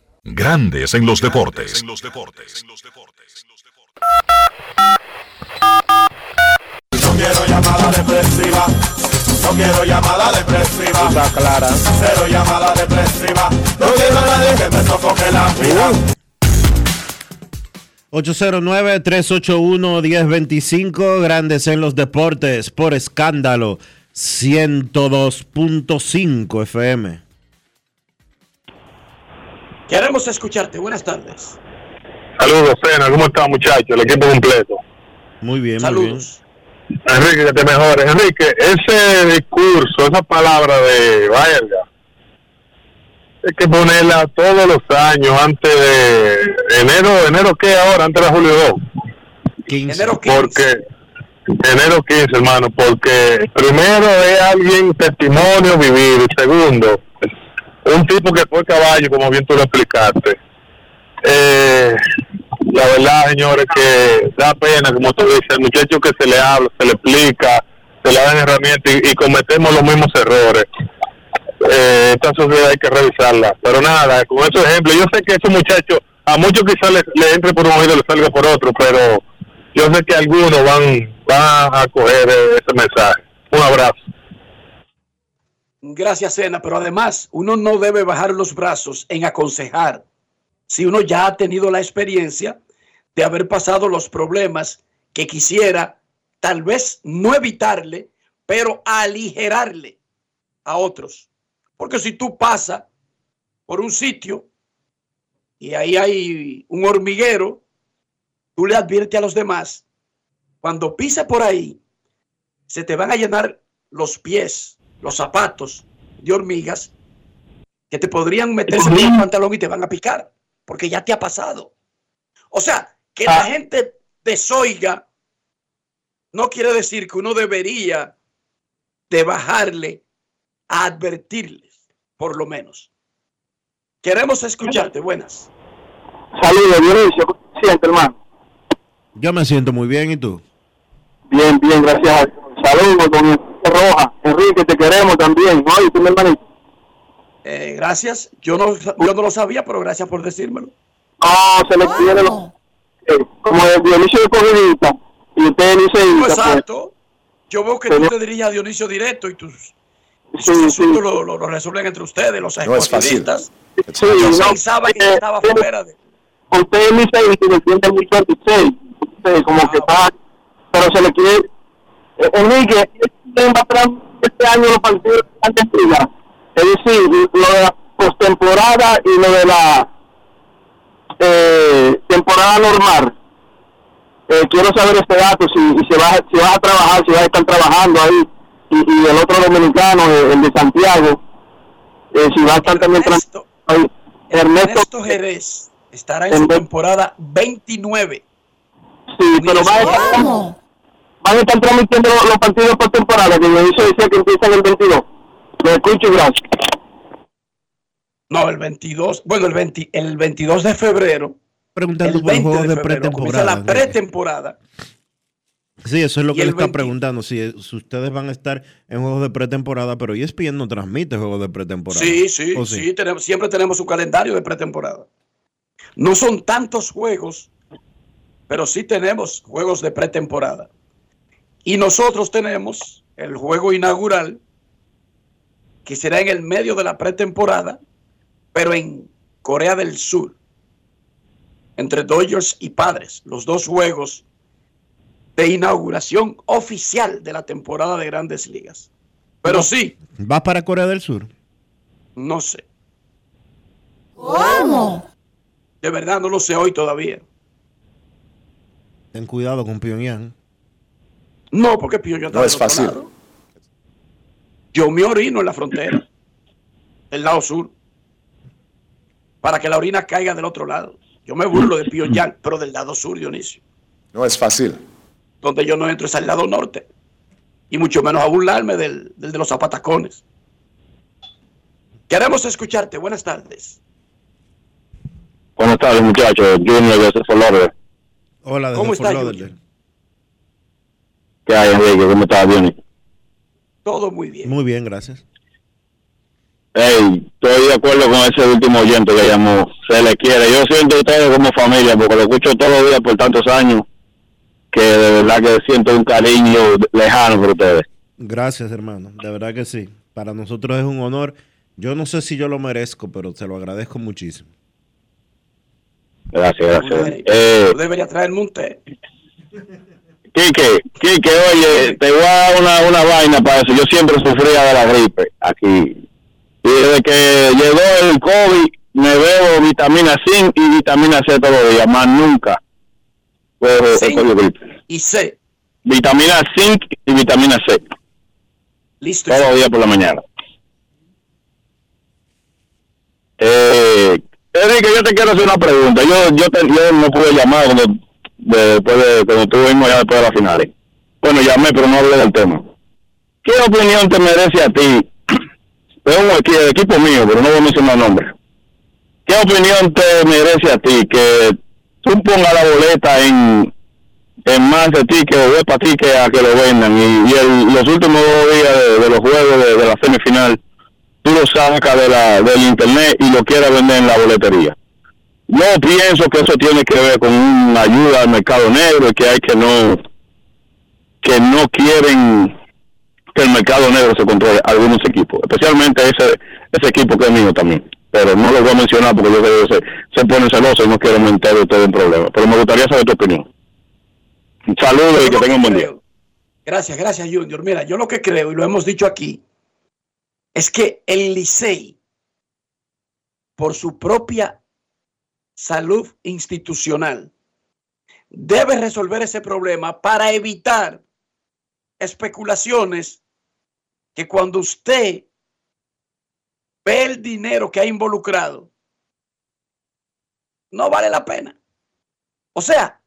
Grandes en los deportes. No quiero llamada depresiva. No quiero llamada depresiva. Está clara. Cero llamada depresiva. No quiero a nadie que me sofoque la vida. 809-381-1025, Grandes en los Deportes, por escándalo, 102.5 FM. Queremos escucharte. Buenas tardes. Saludos, Sena. ¿Cómo está, muchachos? El equipo completo. Muy bien, Saludos. Enrique, que te mejores. Enrique, ese discurso, esa palabra de Valga, hay que ponerla todos los años antes de enero, enero qué ahora, antes de julio 2. Enero 15. Porque enero 15, hermano, porque primero es alguien testimonio vivido, y segundo, un tipo que fue caballo, como bien tú lo explicaste. Eh, la verdad, señores, que da pena, como tú dices, el muchacho que se le habla, se le explica, se le dan herramientas y, cometemos los mismos errores. Eh, esta sociedad hay que revisarla. Pero nada, con esos ejemplos, yo sé que esos muchachos a muchos quizás les, le entre por un oído les salga por otro, pero yo sé que algunos van, van a coger ese mensaje. Un abrazo. Gracias, Sena, pero además uno no debe bajar los brazos en aconsejar si uno ya ha tenido la experiencia de haber pasado los problemas que quisiera tal vez no evitarle, pero aligerarle a otros. Porque si tú pasas por un sitio y ahí hay un hormiguero, tú le adviertes a los demás, cuando pise por ahí, se te van a llenar los pies, los zapatos de hormigas que te podrían meterse en el pantalón y te van a picar, porque ya te ha pasado. O sea, que la gente desoiga no quiere decir que uno debería de bajarle a advertirles, por lo menos. Queremos escucharte. Buenas. Saludos, Dionisio. ¿Cómo te sientes, hermano? Yo me siento muy bien, ¿y tú? Bien, bien, gracias. Saludos, Enrique Roja. Enrique, te queremos también. ¿no? ¿Y tú, mi hermanito? Eh, gracias. Yo no, yo no lo sabía, pero gracias por decírmelo. No, se le quiere lo- eh, como el Dionisio de Cogidita y usted dice No, exacto. Yo veo que tú te diriges a Dionisio directo y tus, sus asuntos lo, lo- lo resuelven entre ustedes, los No es fácil. escogidistas. Sí, Yo no, pensaba que eh, estaba eh, fuera de... Usted es mi seis y defiende muy 26. Usted como que está, pero se le quiere. Enrique, ¿quién va a traer este año los partidos de antes liga? Es decir, lo de la postemporada y lo de la eh, temporada normal. Eh, quiero saber este dato, si, si se va, si va a trabajar, si va a estar trabajando ahí, y, y el otro dominicano, eh, el de Santiago, eh, si va a estar también ahí. Ernesto, Ernesto Jerez estará en su temporada 29. sí, pero va a estar, van a estar transmitiendo los, los partidos por temporada, que me hizo decía que empiezan el 22. Lo escucho y gracias. No, el 22, bueno, el, 20 el 22 de febrero. Preguntando el por 20 juegos de comienza pretemporada. la pretemporada. Sí, eso es lo que el le está 20. preguntando. Si, si ustedes van a estar en juegos de pretemporada, pero ESPN no transmite juegos de pretemporada. Sí, sí, ¿O sí, tenemos, siempre tenemos un calendario de pretemporada. No son tantos juegos, pero sí tenemos juegos de pretemporada. Y nosotros tenemos el juego inaugural, que será en el medio de la pretemporada, pero en Corea del Sur, entre Dodgers y Padres, los dos juegos de inauguración oficial de la temporada de grandes ligas. Pero sí, ¿Vas para Corea del Sur? no sé. ¿Cómo? De verdad no lo sé hoy todavía. Ten cuidado con Pyongyang. No, porque Pyongyang está No del es fácil. lado. Yo me orino en la frontera, del lado sur, para que la orina caiga del otro lado. Yo me burlo de Pyongyang, pero del lado sur, Dionisio. No es fácil. Donde yo no entro es al lado norte. Y mucho menos a burlarme del, del de los zapatacones. Queremos escucharte. Buenas tardes. Buenas tardes, muchachos. Junior de Fort Lauderdale. Hola, desde ¿Cómo está. ¿Qué hay, Enrique? ¿Cómo estás? Bien. Todo muy bien. Muy bien, gracias. Hey, estoy de acuerdo con ese último oyente que llamó. Se le quiere. Yo siento a ustedes como familia porque lo escucho todos los días por tantos años que de verdad que siento un cariño lejano por ustedes. Gracias, hermano. De verdad que sí. Para nosotros es un honor. Yo no sé si yo lo merezco, pero se lo agradezco muchísimo. Gracias, gracias. Tú Eh, deberías traerme un té. Quique, Quique, oye, te voy a dar una, una vaina para eso. Yo siempre sufría de la gripe aquí. Y desde que llegó el COVID, me bebo vitamina C y vitamina C todos los días, más nunca. Zinc. cojo gripe. Y sé, Vitamina zinc y vitamina C. Listo. Todos los días por la mañana. Eh, Enrique, yo te quiero hacer una pregunta. Yo, yo, te- yo no pude llamar cuando, después de cuando estuvimos ya después de las finales. Bueno, llamé, pero no hablé del tema. ¿Qué opinión te merece a ti? Es un equipo, mío, pero no voy a mencionar nombres. ¿Qué opinión te merece a ti que tú pongas la boleta en, en más de ti que de para ti que a que lo vendan? Y, los últimos dos días de, los juegos de, la semifinal, tú lo sacas de la, del internet y lo quieres vender en la boletería. Yo pienso que eso tiene que ver con una ayuda al mercado negro y que hay que no que no quieren que el mercado negro se controle algunos equipos, especialmente ese ese equipo que es mío también. Pero no lo voy a mencionar porque yo creo que se, se ponen celosos y no quiero meter ustedes en problemas. Pero me gustaría saber tu opinión. Saludos y que tengan un buen día. Gracias, gracias, Junior. Mira, yo lo que creo, y lo hemos dicho aquí, es que el Licey, por su propia salud institucional, debe resolver ese problema para evitar especulaciones que cuando usted ve el dinero que ha involucrado, no vale la pena. O sea,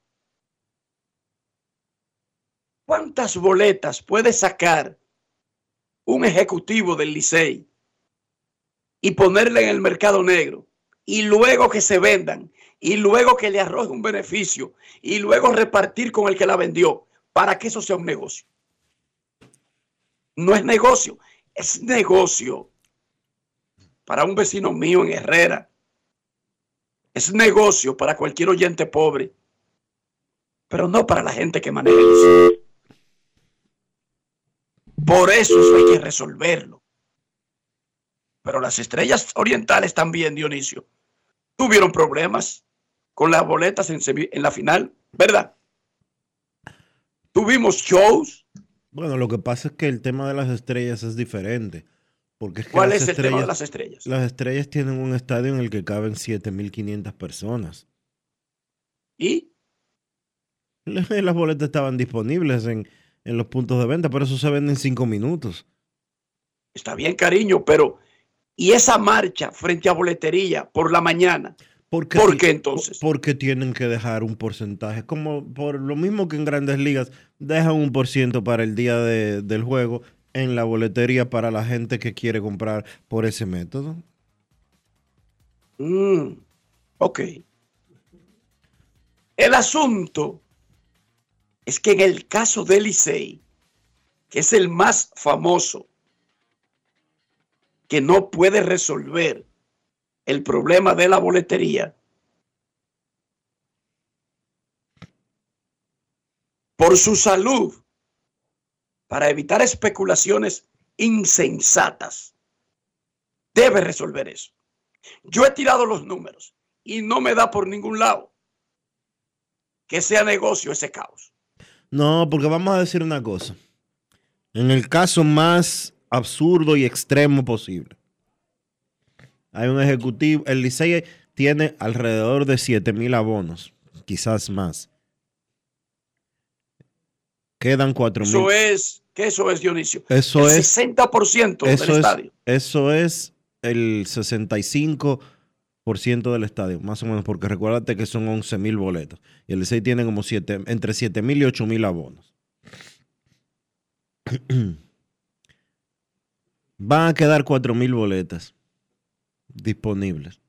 ¿cuántas boletas puede sacar un ejecutivo del Licey y ponerle en el mercado negro y luego que se vendan y luego que le arroje un beneficio y luego repartir con el que la vendió para que eso sea un negocio? No es negocio, es negocio para un vecino mío en Herrera. Es negocio para cualquier oyente pobre, pero no para la gente que maneja Licey. Por eso eso hay que resolverlo. Pero las estrellas orientales también, Dionisio, tuvieron problemas con las boletas en, en la final, ¿verdad? Tuvimos shows. Bueno, lo que pasa es que el tema de las estrellas es diferente. Porque es que ¿Cuál es el tema de las estrellas? Las estrellas tienen un estadio en el que caben 7.500 personas. ¿Y? Las boletas estaban disponibles en, en los puntos de venta, pero eso se vende en 5 minutos. Está bien, cariño, pero ¿y esa marcha frente a boletería por la mañana? Porque ¿Por qué entonces? Porque tienen que dejar un porcentaje, como por lo mismo que en grandes ligas, dejan un por ciento para el día de- del juego en la boletería para la gente que quiere comprar por ese método. Mm, ok. El asunto es que en el caso del Licey, que es el más famoso, que no puede resolver el problema de la boletería, por su salud, para evitar especulaciones insensatas, debe resolver eso. Yo he tirado los números y no me da por ningún lado que sea negocio ese caos. No, porque vamos a decir una cosa. En el caso más absurdo y extremo posible, hay un ejecutivo, el Licey tiene alrededor de 7 mil abonos, quizás más. Quedan 4 mil. Eso es, ¿qué eso es, Dionisio? Eso el es- 60% Eso del es, estadio. eso es el 65% del estadio, más o menos, porque recuérdate que son 11 mil boletos. Y el Licey tiene como siete, entre 7 mil y 8 mil abonos. Van a quedar 4 mil boletas disponibles.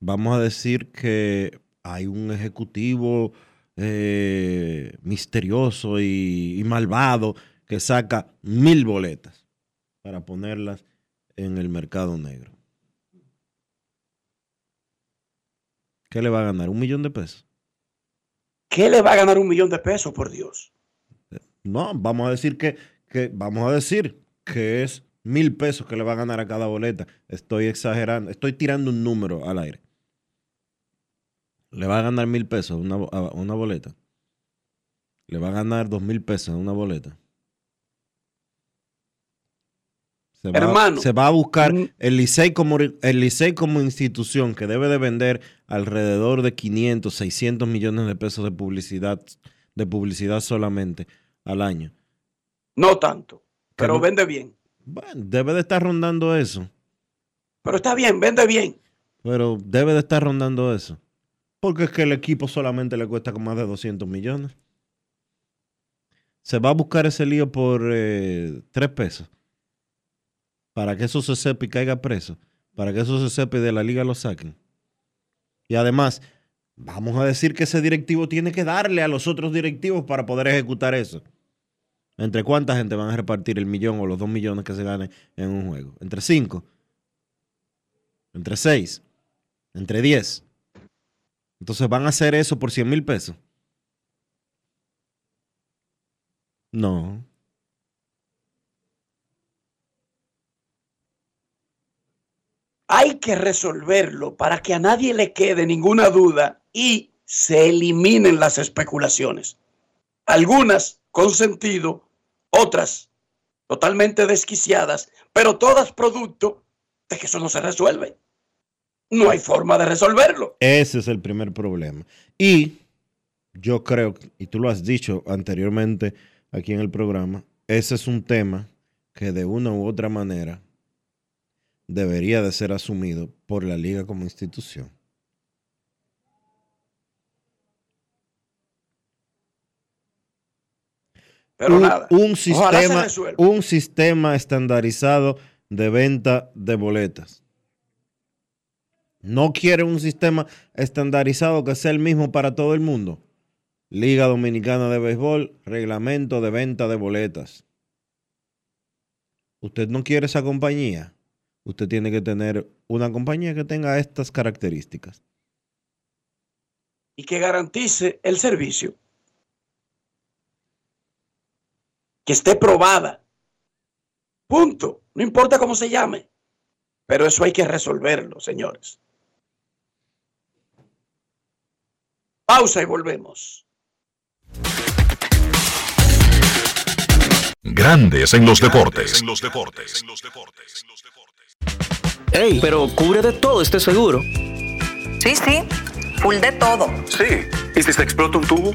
Vamos a decir que hay un ejecutivo eh, misterioso y, y malvado que saca mil boletas para ponerlas en el mercado negro. ¿Qué le va a ganar? ¿Un millón de pesos? ¿Qué le va a ganar un millón de pesos, por Dios? No, vamos a decir que, que vamos a decir que es mil pesos que le va a ganar a cada boleta. Estoy exagerando, estoy tirando un número al aire. Le va a ganar mil pesos una, a una boleta. Le va a ganar dos mil pesos a una boleta. Se va, Hermano. se va a buscar el Licey como el Licey como institución que debe de vender alrededor de 500, 600 millones de pesos de publicidad de publicidad solamente al año. No tanto, pero vende bien. Bueno, debe de estar rondando eso, Pero está bien, vende bien. pero debe de estar rondando eso. Porque es que el equipo solamente le cuesta más de 200 millones. Se va a buscar ese lío por eh, tres pesos. Para que eso se sepa y caiga preso. Para que eso se sepa y de la liga lo saquen. Y además, vamos a decir que ese directivo tiene que darle a los otros directivos para poder ejecutar eso. ¿Entre cuánta gente van a repartir el millón o los dos millones que se gane en un juego? ¿Entre cinco? ¿Entre seis? ¿Entre diez? Entonces van a hacer eso por 100 mil pesos. No. Hay que resolverlo para que a nadie le quede ninguna duda y se eliminen las especulaciones. Algunas con sentido, otras totalmente desquiciadas, pero todas producto de que eso no se resuelve. No hay forma de resolverlo. Ese es el primer problema. Y yo creo, y tú lo has dicho anteriormente aquí en el programa, ese es un tema que de una u otra manera debería de ser asumido por la liga como institución. Pero un, nada, un sistema, un sistema estandarizado de venta de boletas. No quiere un sistema estandarizado que sea el mismo para todo el mundo. Liga Dominicana de Béisbol, reglamento de venta de boletas. Usted no quiere esa compañía. Usted tiene que tener una compañía que tenga estas características. y que garantice el servicio. Que esté probada. Punto. No importa cómo se llame. Pero eso hay que resolverlo, señores. Pausa y volvemos. Grandes en los deportes. Ey, pero cubre de todo este seguro. Sí, sí, full de todo. Sí. ¿Y si se explota un tubo?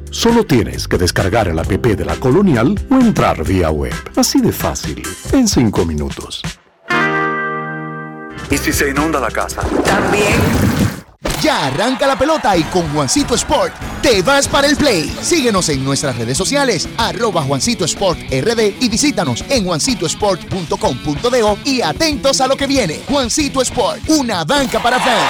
Solo tienes que descargar el app de la Colonial o entrar vía web. Así de fácil, en 5 minutos. ¿Y si se inunda la casa? También. Ya arranca la pelota y con Juancito Sport te vas para el play. Síguenos en nuestras redes sociales, arroba Juancito Sport RD y visítanos en juancitosport.com.de y atentos a lo que viene. Juancito Sport, una banca para fans.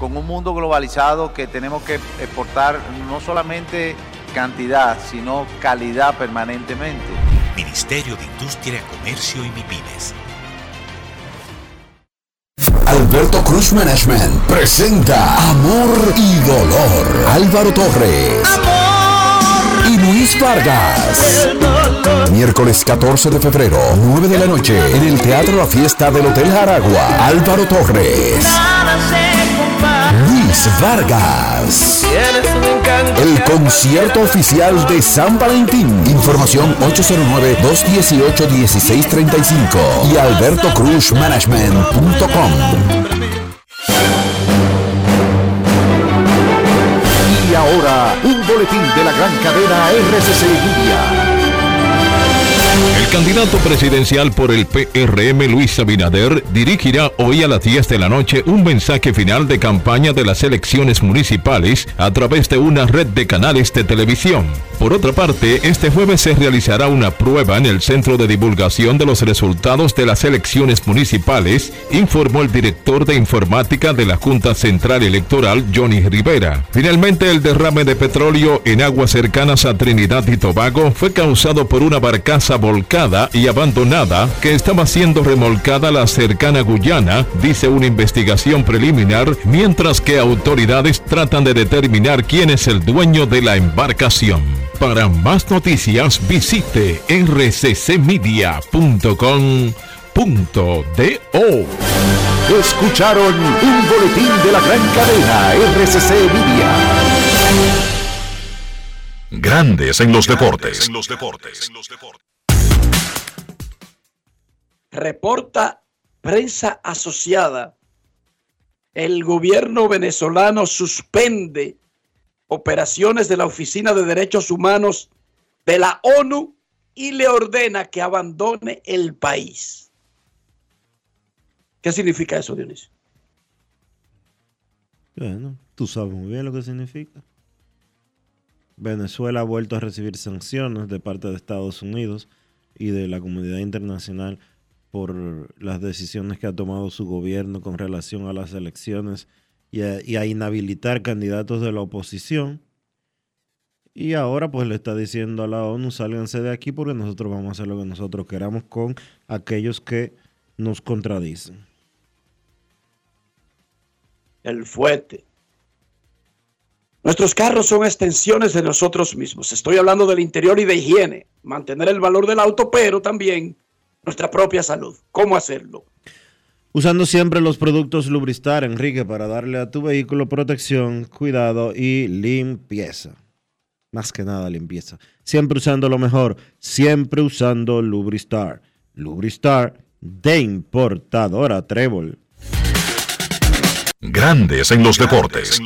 con un mundo globalizado que tenemos que exportar no solamente cantidad, sino calidad permanentemente. Ministerio de Industria, Comercio y MIPIMES. Alberto Cruz Management presenta Amor y Dolor. Álvaro Torres. Y Luis Vargas. Miércoles 14 de febrero, 9 de la noche, en el Teatro La Fiesta del Hotel Jaragua. Álvaro Torres. Vargas. El concierto oficial de San Valentín. Información 809-218-1635 y albertocruzmanagement.com. Y ahora, un boletín de la gran cadena RCC Media. El candidato presidencial por el PRM, Luis Abinader, dirigirá hoy a las 10 de la noche un mensaje final de campaña de las elecciones municipales a través de una red de canales de televisión. Por otra parte, este jueves se realizará una prueba en el Centro de Divulgación de los Resultados de las Elecciones Municipales, informó el director de informática de la Junta Central Electoral, Johnny Rivera. Finalmente, el derrame de petróleo en aguas cercanas a Trinidad y Tobago fue causado por una barcaza volcada y abandonada que estaba siendo remolcada a la cercana Guyana, dice una investigación preliminar, mientras que autoridades tratan de determinar quién es el dueño de la embarcación. Para más noticias visite rccmedia.com.do. Escucharon un boletín de la gran cadena RCC Media. Grandes en los deportes. Reporta prensa asociada. El gobierno venezolano suspende operaciones de la Oficina de Derechos Humanos de la ONU y le ordena que abandone el país. ¿Qué significa eso, Dionisio? Bueno, tú sabes muy bien lo que significa. Venezuela ha vuelto a recibir sanciones de parte de Estados Unidos y de la comunidad internacional por las decisiones que ha tomado su gobierno con relación a las elecciones y a, inhabilitar candidatos de la oposición. Y ahora pues le está diciendo a la ONU, sálganse de aquí porque nosotros vamos a hacer lo que nosotros queramos con aquellos que nos contradicen. El fuerte. Nuestros carros son extensiones de nosotros mismos. Estoy hablando del interior y de higiene. Mantener el valor del auto, pero también nuestra propia salud. ¿Cómo hacerlo? Usando siempre los productos Lubristar, Enrique, para darle a tu vehículo protección, cuidado y limpieza. Más que nada limpieza. Siempre usando lo mejor, siempre usando Lubristar. Lubristar de importadora Trébol. Grandes en los deportes.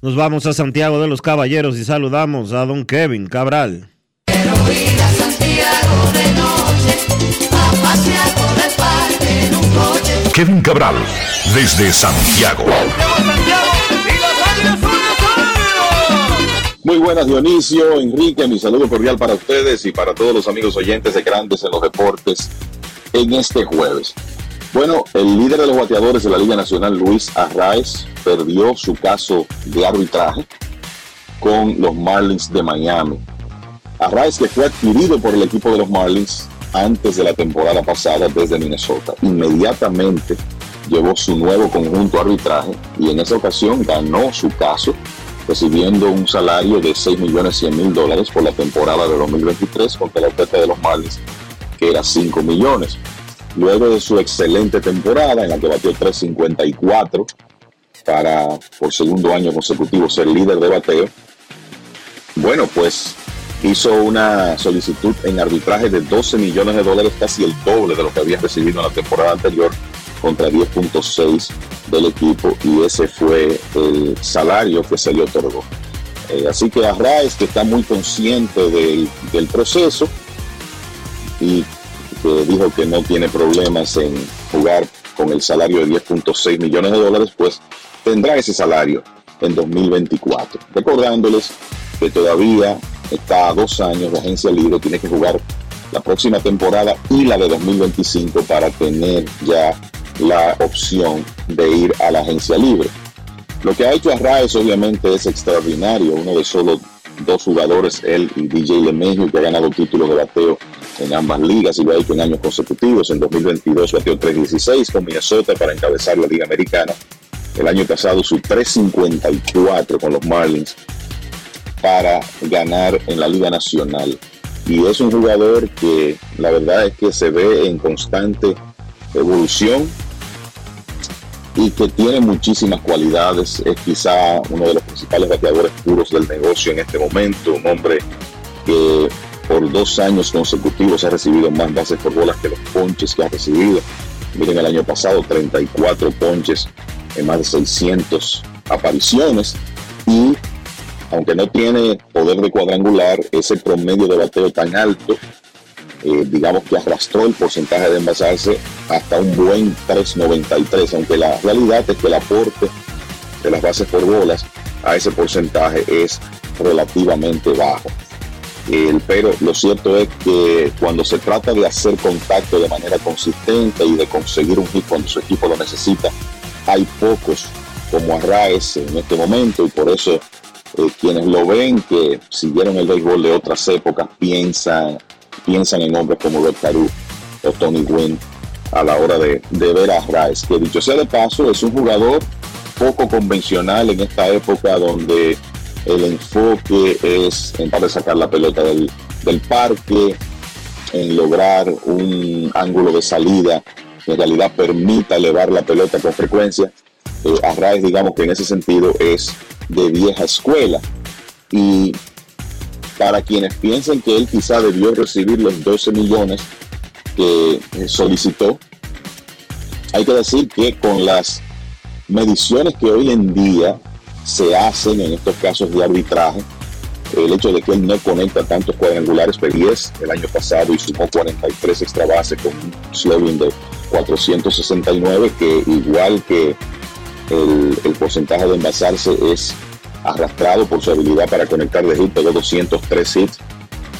Nos vamos a Santiago de los Caballeros y saludamos a don Kevin Cabral. Kevin Cabral, desde Santiago. Muy buenas, Dionisio, Enrique, mi saludo cordial para ustedes y para todos los amigos oyentes de Grandes en los Deportes en este jueves. Bueno, el líder de los bateadores de la Liga Nacional, Luis Arraez, perdió su caso de arbitraje con los Marlins de Miami. Arraez, que fue adquirido por el equipo de los Marlins antes de la temporada pasada desde Minnesota, inmediatamente llevó su nuevo conjunto arbitraje y en esa ocasión ganó su caso recibiendo un salario de 6 millones 100 mil dólares por la temporada de 2023 contra la oferta de los Marlins que era 5 millones. Luego de su excelente temporada en la que batió 354 para por segundo año consecutivo ser líder de bateo, bueno, pues hizo una solicitud en arbitraje de 12 millones de dólares, casi el doble de lo que había recibido en la temporada anterior contra 10.6 del equipo y ese fue el salario que se le otorgó. Eh, así que Arraez, que está muy consciente del, del proceso y que dijo que no tiene problemas en jugar con el salario de 10.6 millones de dólares, pues tendrá ese salario en 2024. Recordándoles que todavía está a dos años de agencia libre, tiene que jugar la próxima temporada y la de 2025 para tener ya la opción de ir a la agencia libre. Lo que ha hecho Arraez obviamente es extraordinario, uno de solo dos jugadores, él y DJ LeMahieu, que ha ganado títulos de bateo en ambas ligas y lo ha hecho en años consecutivos. En 2022 batió 3.16 con Minnesota para encabezar la Liga Americana. El año pasado su 3.54 con los Marlins para ganar en la Liga Nacional. Y es un jugador que la verdad es que se ve en constante evolución y que tiene muchísimas cualidades. Es quizá uno de los principales bateadores puros del negocio en este momento. Un hombre que por dos años consecutivos ha recibido más bases por bolas que los ponches que ha recibido. Miren el año pasado 34 ponches en más de 600 apariciones y aunque no tiene poder de cuadrangular, ese promedio de bateo tan alto, eh, digamos que arrastró el porcentaje de envasarse hasta un buen 3.93, aunque la realidad es que el aporte de las bases por bolas a ese porcentaje es relativamente bajo. Pero lo cierto es que cuando se trata de hacer contacto de manera consistente y de conseguir un hit cuando su equipo lo necesita, hay pocos como Arraez en este momento y por eso eh, quienes lo ven que siguieron el béisbol de otras épocas piensan, piensan en hombres como Red Caru o Tony Gwynn a la hora de, ver a Arraez, que dicho sea de paso es un jugador poco convencional en esta época donde el enfoque es en de sacar la pelota del, del parque, en lograr un ángulo de salida que en realidad permita elevar la pelota con frecuencia. Eh, Arraez, digamos que en ese sentido es de vieja escuela. Y para quienes piensan que él quizá debió recibir los 12 millones que solicitó, hay que decir que con las mediciones que hoy en día se hacen en estos casos de arbitraje, el hecho de que él no conecta tantos cuadrangulares, pero 10 el año pasado y sumó 43 extra bases con un slugging de 469, que igual que el, porcentaje de envasarse es arrastrado por su habilidad para conectar de hit, pegó 203 hits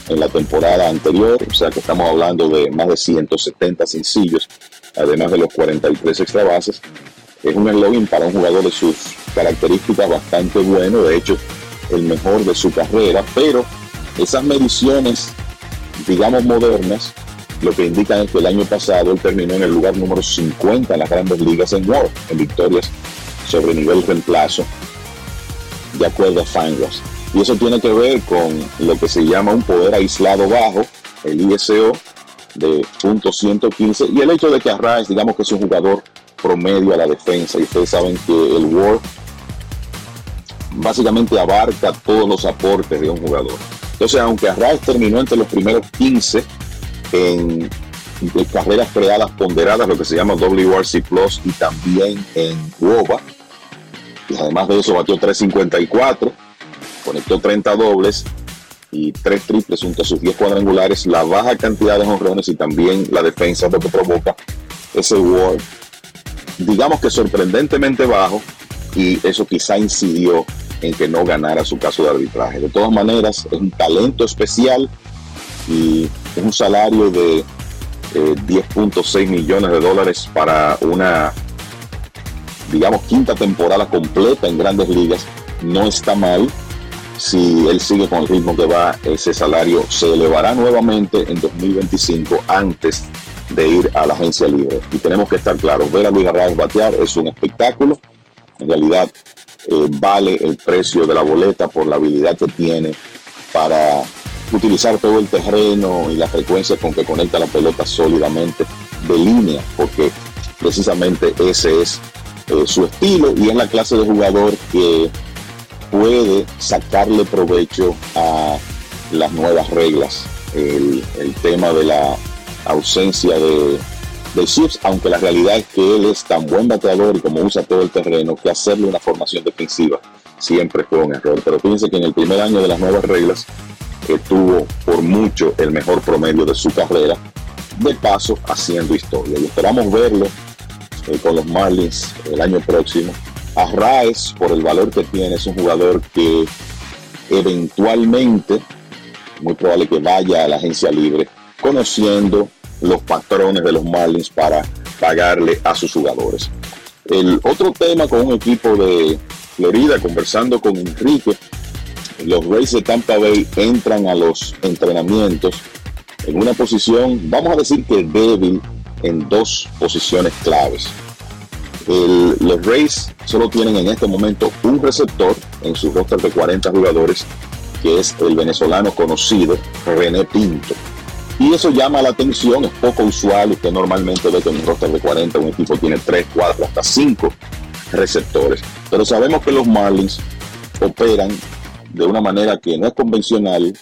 en la temporada anterior, o sea que estamos hablando de más de 170 sencillos, además de los 43 extra bases. Es un eslogan para un jugador de sus características bastante bueno, de hecho el mejor de su carrera, pero esas mediciones, digamos modernas, lo que indican es que el año pasado él terminó en el lugar número 50 en las grandes ligas en WAR, en victorias sobre nivel reemplazo, de acuerdo a Fangraphs. Y eso tiene que ver con lo que se llama un poder aislado bajo, el ISO de punto .115, y el hecho de que Arraez, digamos que es un jugador promedio a la defensa, y ustedes saben que el WAR básicamente abarca todos los aportes de un jugador. Entonces, aunque Arraez terminó entre los primeros 15 en de carreras creadas ponderadas, lo que se llama WRC Plus, y también en WOBA, y además de eso batió 354, conectó 30 dobles y 3 triples junto a sus 10 cuadrangulares, la baja cantidad de honrones y también la defensa lo que provoca ese WAR, digamos que sorprendentemente bajo, y eso quizá incidió en que no ganara su caso de arbitraje. De todas maneras, es un talento especial y es un salario de eh, 10.6 millones de dólares para una, digamos, quinta temporada completa en grandes ligas. No está mal. Si él sigue con el ritmo que va, ese salario se elevará nuevamente en 2025 antes de ir a la agencia libre. Y tenemos que estar claros, ver a Luis Arraez batear es un espectáculo. En realidad eh, vale el precio de la boleta por la habilidad que tiene para utilizar todo el terreno y la frecuencia con que conecta la pelota sólidamente de línea, porque precisamente ese es eh, su estilo y es la clase de jugador que puede sacarle provecho a las nuevas reglas. El, el tema de la ausencia de, de chips, aunque la realidad es que él es tan buen bateador y como usa todo el terreno, que hacerle una formación defensiva siempre fue un error. Pero fíjense que en el primer año de las nuevas reglas eh, tuvo por mucho el mejor promedio de su carrera, de paso haciendo historia. Y esperamos verlo eh, con los Marlins el año próximo. Arraez, por el valor que tiene, es un jugador que eventualmente, muy probable que vaya a la agencia libre, conociendo los patrones de los Marlins para pagarle a sus jugadores. El otro tema con un equipo de Florida, conversando con Enrique, los Rays de Tampa Bay entran a los entrenamientos en una posición, vamos a decir que débil en dos posiciones claves. Los Rays solo tienen en este momento un receptor en su roster de 40 jugadores, que es el venezolano conocido René Pinto. Y eso llama la atención, es poco usual. Usted normalmente ve que en un roster de 40 un equipo tiene 3, 4, hasta 5 receptores. Pero sabemos que los Marlins operan de una manera que no es convencional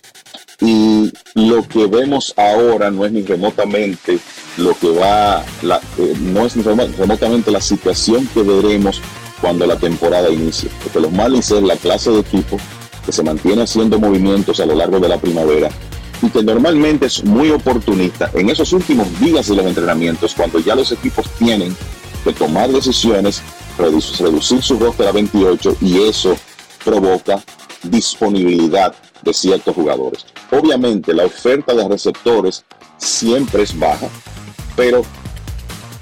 y lo que vemos ahora no es ni remotamente lo que va, la- eh, no es ni remo- remotamente la situación que veremos cuando la temporada inicie. Porque los Marlins es la clase de equipo que se mantiene haciendo movimientos a lo largo de la primavera y que normalmente es muy oportunista en esos últimos días de los entrenamientos, cuando ya los equipos tienen que tomar decisiones, redu- reducir su roster a 28 y eso provoca disponibilidad de ciertos jugadores. Obviamente la oferta de receptores siempre es baja, pero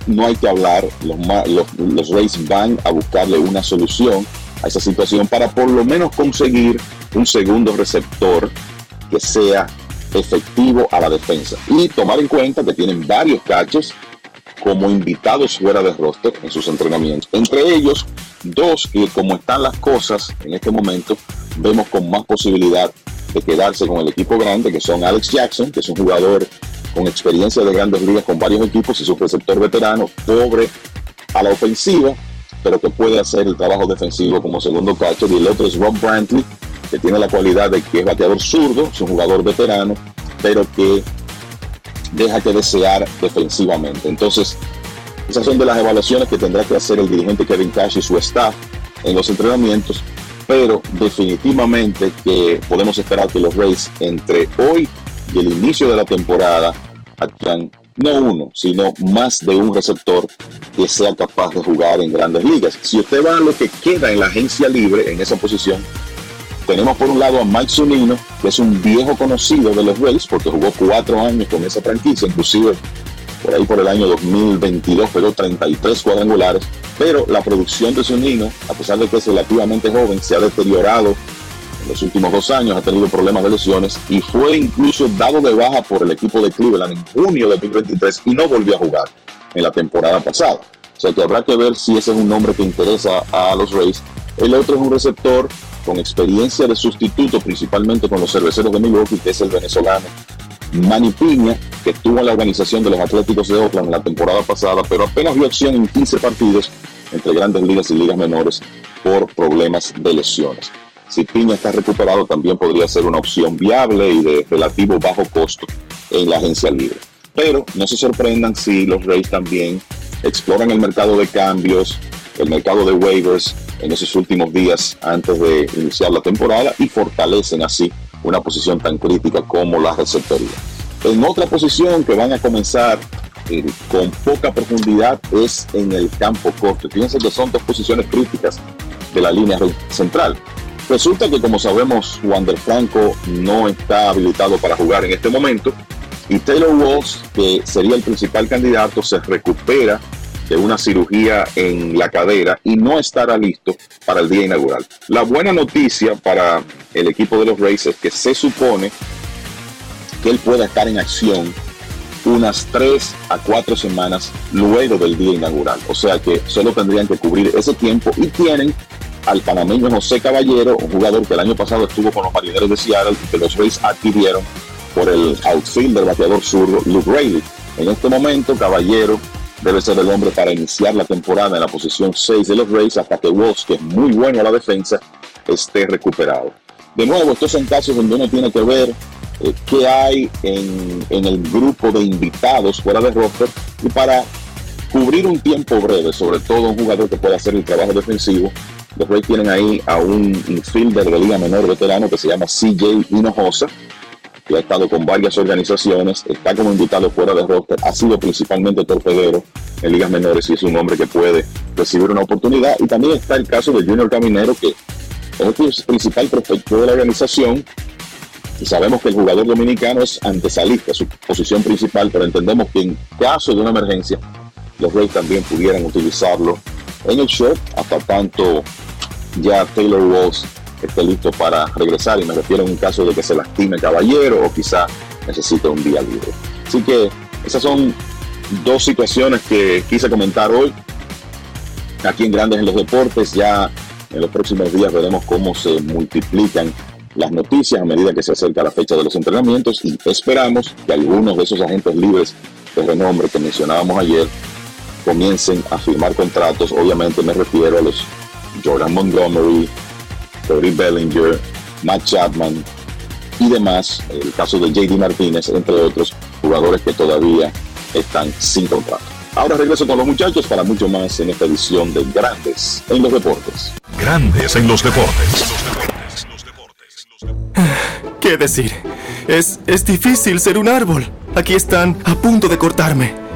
no hay que hablar, los, los, Rays van a buscarle una solución a esa situación para por lo menos conseguir un segundo receptor que sea efectivo a la defensa y tomar en cuenta que tienen varios catches como invitados fuera de roster en sus entrenamientos. Entre ellos, dos que como están las cosas en este momento, vemos con más posibilidad de quedarse con el equipo grande, que son Alex Jackson, que es un jugador con experiencia de grandes ligas con varios equipos y su receptor veterano, pobre a la ofensiva, pero que puede hacer el trabajo defensivo como segundo catcher. Y el otro es Rob Brantley, que tiene la cualidad de que es bateador zurdo, es un jugador veterano, pero que deja que desear defensivamente. Entonces, esas son de las evaluaciones que tendrá que hacer el dirigente Kevin Cash y su staff en los entrenamientos, pero definitivamente que podemos esperar que los Rays entre hoy y el inicio de la temporada adquieran no uno, sino más de un receptor que sea capaz de jugar en grandes ligas. Si usted va a lo que queda en la agencia libre en esa posición, tenemos por un lado a Mike Zunino, que es un viejo conocido de los Rays, porque jugó cuatro años con esa franquicia, inclusive por ahí por el año 2022 pegó 33 cuadrangulares, pero la producción de Zunino, a pesar de que es relativamente joven, se ha deteriorado en los últimos dos años, ha tenido problemas de lesiones y fue incluso dado de baja por el equipo de Cleveland en junio de 2023 y no volvió a jugar en la temporada pasada. O sea que habrá que ver si ese es un nombre que interesa a los Rays. El otro es un receptor con experiencia de sustituto, principalmente con los cerveceros de Milwaukee, que es el venezolano Manny Piña, que estuvo en la organización de los Atléticos de Oakland en la temporada pasada, pero apenas vio acción en 15 partidos entre grandes ligas y ligas menores por problemas de lesiones. Si Piña está recuperado, también podría ser una opción viable y de relativo bajo costo en la agencia libre. Pero no se sorprendan si los Rays también exploran el mercado de cambios, el mercado de waivers en esos últimos días antes de iniciar la temporada y fortalecen así una posición tan crítica como la receptoría. En otra posición que van a comenzar eh, con poca profundidad es en el campo corto. Fíjense que son dos posiciones críticas de la línea central. Resulta que como sabemos, Wander Franco no está habilitado para jugar en este momento y Taylor Walls, que sería el principal candidato, se recupera de una cirugía en la cadera y no estará listo para el día inaugural. La buena noticia para el equipo de los Rays es que se supone que él pueda estar en acción unas 3 a 4 semanas luego del día inaugural. O sea que solo tendrían que cubrir ese tiempo y tienen al panameño José Caballero, un jugador que el año pasado estuvo con los marineros de Seattle y que los Rays adquirieron por el outfielder bateador zurdo Luke Rayleigh. En este momento, Caballero debe ser el hombre para iniciar la temporada en la posición 6 de los Rays hasta que Walsh, que es muy bueno a la defensa, esté recuperado. De nuevo, estos son casos donde uno tiene que ver eh, qué hay en, el grupo de invitados fuera de roster y para cubrir un tiempo breve, sobre todo un jugador que pueda hacer el trabajo defensivo. Los Rays tienen ahí a un infielder de liga menor veterano que se llama CJ Hinojosa, que ha estado con varias organizaciones, está como invitado fuera de roster, ha sido principalmente torpedero en ligas menores y es un hombre que puede recibir una oportunidad. Y también está el caso de Junior Caminero, que es el principal prospecto de la organización. Y sabemos que el jugador dominicano es antesalista, su posición principal, pero entendemos que en caso de una emergencia, los Rays también pudieran utilizarlo en el short, hasta tanto ya Taylor Walls esté listo para regresar y me refiero en un caso de que se lastime caballero o quizá necesite un día libre. Así que esas son dos situaciones que quise comentar hoy aquí en Grandes en los Deportes. Ya en los próximos días veremos cómo se multiplican las noticias a medida que se acerca la fecha de los entrenamientos y esperamos que algunos de esos agentes libres de renombre que mencionábamos ayer comiencen a firmar contratos. Obviamente me refiero a los Jordan Montgomery, Cody Bellinger, Matt Chapman y demás, el caso de JD Martínez, entre otros jugadores que todavía están sin contrato. Ahora regreso con los muchachos para mucho más en esta edición de Grandes en los Deportes. Grandes en los deportes. ¿Qué decir? Es, es difícil ser un árbol. Aquí están a punto de cortarme.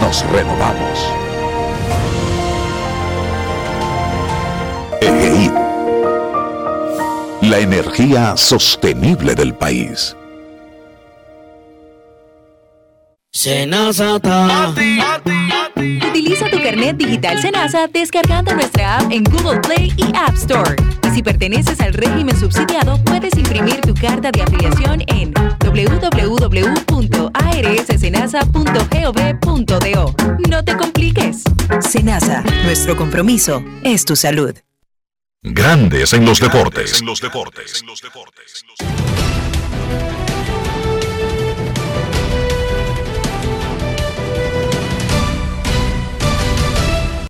nos renovamos. EGI. La energía sostenible del país. Carnet digital Senasa descargando nuestra app en Google Play y App Store. Y si perteneces al régimen subsidiado, puedes imprimir tu carta de afiliación en www.arssenasa.gov.do. No te compliques. Senasa, nuestro compromiso es tu salud. Grandes en los deportes. En los deportes.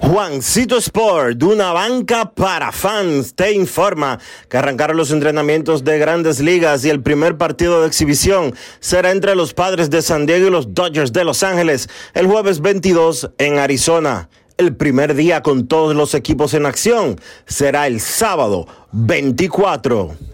Juancito Sport, una banca para fans, te informa que arrancaron los entrenamientos de grandes ligas y el primer partido de exhibición será entre los padres de San Diego y los Dodgers de Los Ángeles el jueves 22 en Arizona. El primer día con todos los equipos en acción será el sábado 24.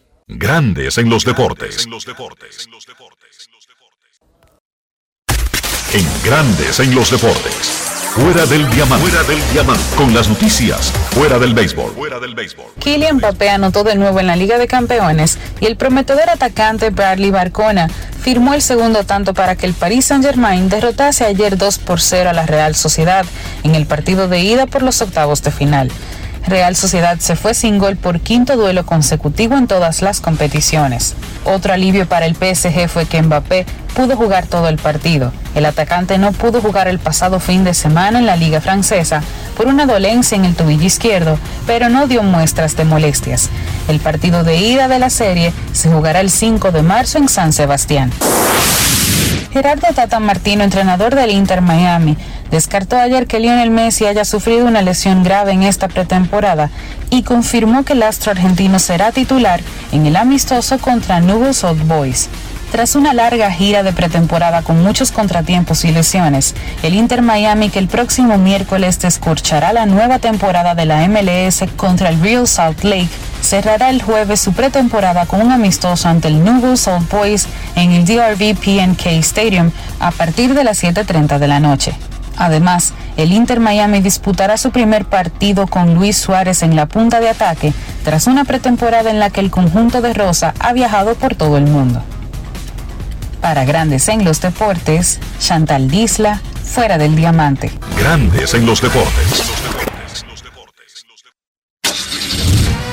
Grandes en los deportes. En Grandes en los deportes. Fuera del diamante. Fuera del diamante. Con las noticias. Fuera del béisbol. Fuera del béisbol. Kylian Mbappé anotó de nuevo en la Liga de Campeones y el prometedor atacante Bradley Barcona firmó el segundo tanto para que el Paris Saint-Germain derrotase ayer 2 por 0 a la Real Sociedad en el partido de ida por los octavos de final. Real Sociedad se fue sin gol por quinto duelo consecutivo en todas las competiciones. Otro alivio para el PSG fue que Mbappé pudo jugar todo el partido. El atacante no pudo jugar el pasado fin de semana en la Liga Francesa por una dolencia en el tobillo izquierdo, pero no dio muestras de molestias. El partido de ida de la serie se jugará el 5 de marzo en San Sebastián. Gerardo Tata Martino, entrenador del Inter Miami, descartó ayer que Lionel Messi haya sufrido una lesión grave en esta pretemporada y confirmó que el astro argentino será titular en el amistoso contra Newell's Old Boys. Tras una larga gira de pretemporada con muchos contratiempos y lesiones, el Inter Miami que el próximo miércoles descorchará la nueva temporada de la MLS contra el Real Salt Lake cerrará el jueves su pretemporada con un amistoso ante el Newell's Old Boys en el DRV PNK Stadium a partir de las 7.30 de la noche. Además, el Inter Miami disputará su primer partido con Luis Suárez en la punta de ataque tras una pretemporada en la que el conjunto de Rosa ha viajado por todo el mundo. Para Grandes en los Deportes, Chantal Disla, fuera del diamante. Grandes en los deportes.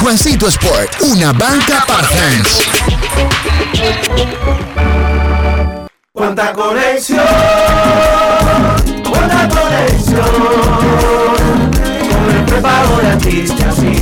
Juancito Sport, una banca para fans. Cuánta conexión, cuánta conexión. Con el prepago de artistas y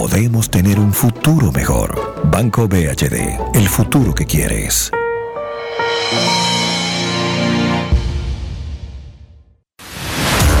podemos tener un futuro mejor. Banco BHD, el futuro que quieres.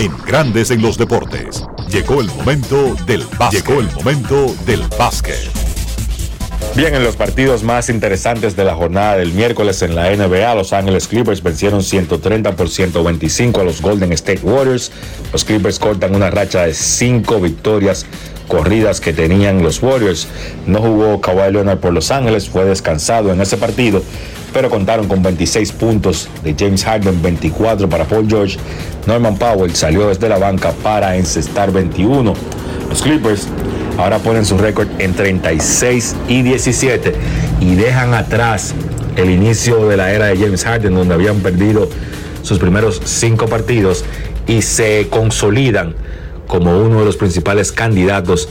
En Grandes en los Deportes. Llegó el momento del básquet. Llegó el momento del básquet. Bien, en los partidos más interesantes de la jornada del miércoles en la NBA, Los Ángeles Clippers vencieron 130 por 125 a los Golden State Warriors. Los Clippers cortan una racha de cinco victorias corridas que tenían los Warriors. No jugó Kawhi Leonard por Los Ángeles, fue descansado en ese partido, pero contaron con 26 puntos de James Harden, 24 para Paul George. Norman Powell salió desde la banca para encestar 21. Los Clippers ahora ponen su récord en 36 y 17 y dejan atrás el inicio de la era de James Harden, donde habían perdido sus primeros cinco partidos y se consolidan como uno de los principales candidatos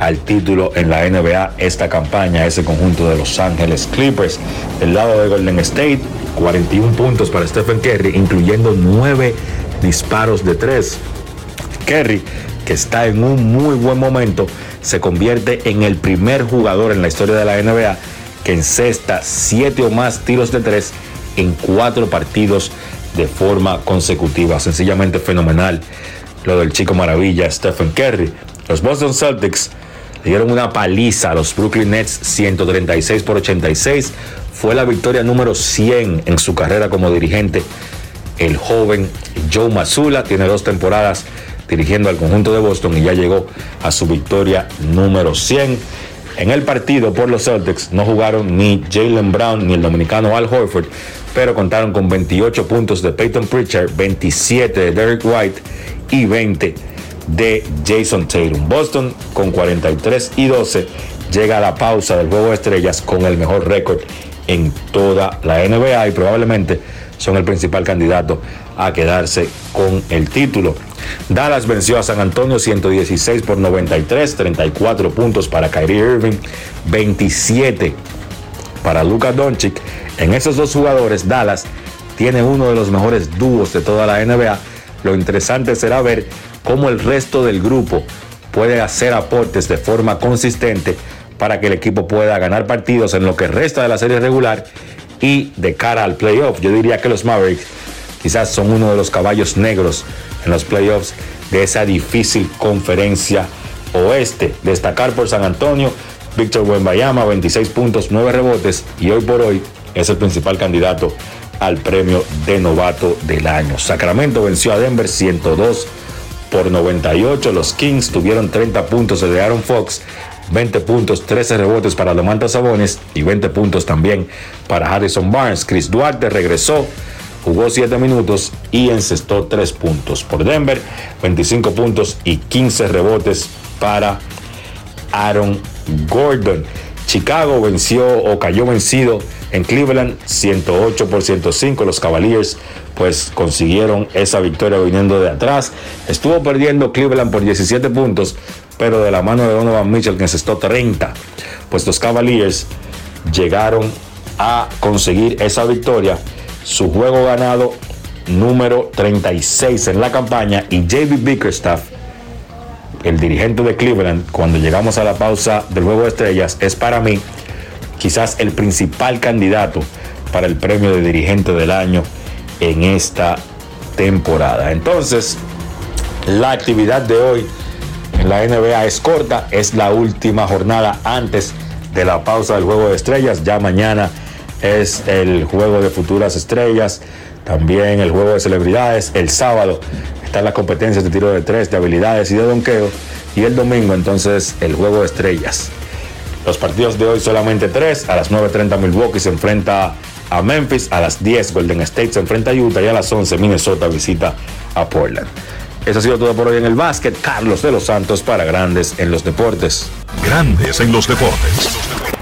al título en la NBA esta campaña, ese conjunto de Los Ángeles Clippers. Del lado de Golden State, 41 puntos para Stephen Curry, incluyendo 9 disparos de 3. Curry, que está en un muy buen momento, se convierte en el primer jugador en la historia de la NBA que encesta 7 o más tiros de 3 en 4 partidos de forma consecutiva. Sencillamente fenomenal lo del chico maravilla Stephen Curry. Los Boston Celtics le dieron una paliza a los Brooklyn Nets 136 por 86. Fue la victoria número 100 en su carrera como dirigente. El joven Joe Mazzulla tiene dos temporadas dirigiendo al conjunto de Boston y ya llegó a su victoria número 100. En el partido por los Celtics no jugaron ni Jalen Brown ni el dominicano Al Horford, pero contaron con 28 puntos de Peyton Pritchard, 27 de Derek White y 20 de Jason Tatum. Boston con 43 y 12 llega a la pausa del juego de estrellas con el mejor récord en toda la NBA y probablemente son el principal candidato a quedarse con el título. Dallas venció a San Antonio 116 por 93, 34 puntos para Kyrie Irving, 27 para Luka Doncic. En esos dos jugadores, Dallas tiene uno de los mejores dúos de toda la NBA. Lo interesante será ver cómo el resto del grupo puede hacer aportes de forma consistente para que el equipo pueda ganar partidos en lo que resta de la serie regular y de cara al playoff. Yo diría que los Mavericks quizás son uno de los caballos negros en los playoffs de esa difícil conferencia oeste. Destacar por San Antonio, Víctor Buenbayama, 26 puntos, 9 rebotes y hoy por hoy es el principal candidato al premio de novato del año. Sacramento venció a Denver 102 por 98. Los Kings tuvieron 30 puntos de Aaron Fox, 20 puntos, 13 rebotes para Domantas Sabones y 20 puntos también para Harrison Barnes. Chris Duarte regresó jugó 7 minutos y encestó 3 puntos. Por Denver, 25 puntos y 15 rebotes para Aaron Gordon. Chicago venció o cayó vencido en Cleveland 108 por 105. Los Cavaliers pues consiguieron esa victoria viniendo de atrás. Estuvo perdiendo Cleveland por 17 puntos, pero de la mano de Donovan Mitchell que encestó 30. Pues los Cavaliers llegaron a conseguir esa victoria su juego ganado número 36 en la campaña y JB Bickerstaff, el dirigente de Cleveland, cuando llegamos a la pausa del juego de estrellas, es para mí quizás el principal candidato para el premio de dirigente del año en esta temporada. Entonces, la actividad de hoy en la NBA es corta, es la última jornada antes de la pausa del juego de estrellas. Ya mañana es el juego de futuras estrellas, también el juego de celebridades. El sábado están las competencias de tiro de tres, de habilidades y de donqueo. Y el domingo entonces el juego de estrellas. Los partidos de hoy solamente tres. A las 9.30 Milwaukee se enfrenta a Memphis. A las 10 Golden State se enfrenta a Utah. Y a las 11 Minnesota visita a Portland. Eso ha sido todo por hoy en el básquet. Carlos de los Santos para Grandes en los Deportes. Grandes en los Deportes.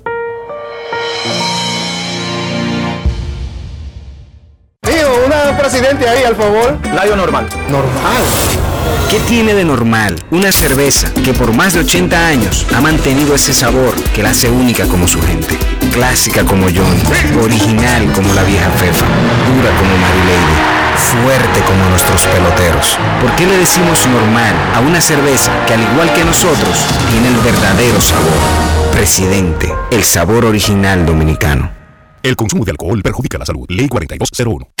Tío, una presidente ahí, al favor. Layo normal. Normal. ¿Qué tiene de normal una cerveza que por más de 80 años ha mantenido ese sabor que la hace única como su gente? Clásica como John, original como la vieja Fefa, dura como Lady, fuerte como nuestros peloteros. ¿Por qué le decimos normal a una cerveza que al igual que nosotros tiene el verdadero sabor? Presidente, el sabor original dominicano. El consumo de alcohol perjudica la salud. Ley 4201.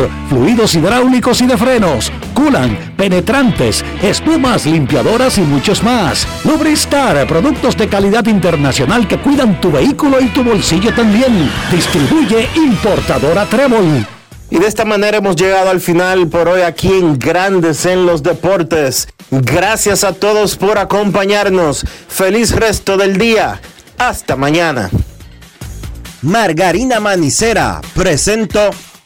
fluidos hidráulicos y de frenos, culan, penetrantes, espumas, limpiadoras y muchos más. Lubristar, productos de calidad internacional que cuidan tu vehículo y tu bolsillo también. Distribuye importadora Trébol. Y de esta manera hemos llegado al final por hoy aquí en Grandes en los Deportes. Gracias a todos por acompañarnos. Feliz resto del día. Hasta mañana. Margarina Manicera, presento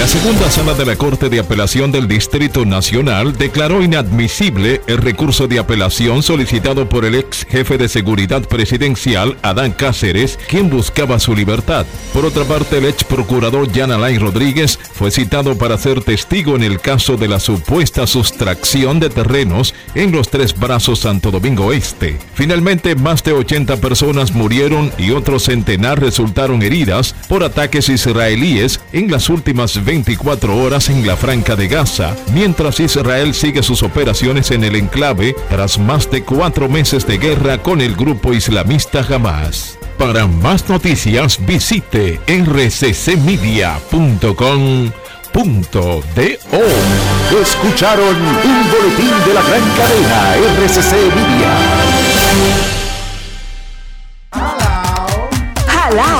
La segunda sala de la Corte de Apelación del Distrito Nacional declaró inadmisible el recurso de apelación solicitado por el ex jefe de seguridad presidencial, Adán Cáceres, quien buscaba su libertad. Por otra parte, el ex procurador Jan Alain Rodríguez fue citado para ser testigo en el caso de la supuesta sustracción de terrenos en los tres brazos Santo Domingo Este. Finalmente, más de 80 personas murieron y otros centenar resultaron heridas por ataques israelíes en las últimas 24 horas en la Franca de Gaza, mientras Israel sigue sus operaciones en el enclave tras más de cuatro meses de guerra con el grupo islamista Hamas. Para más noticias visite rccmedia.com.do. Escucharon un boletín de la gran cadena RCC Media. Jalao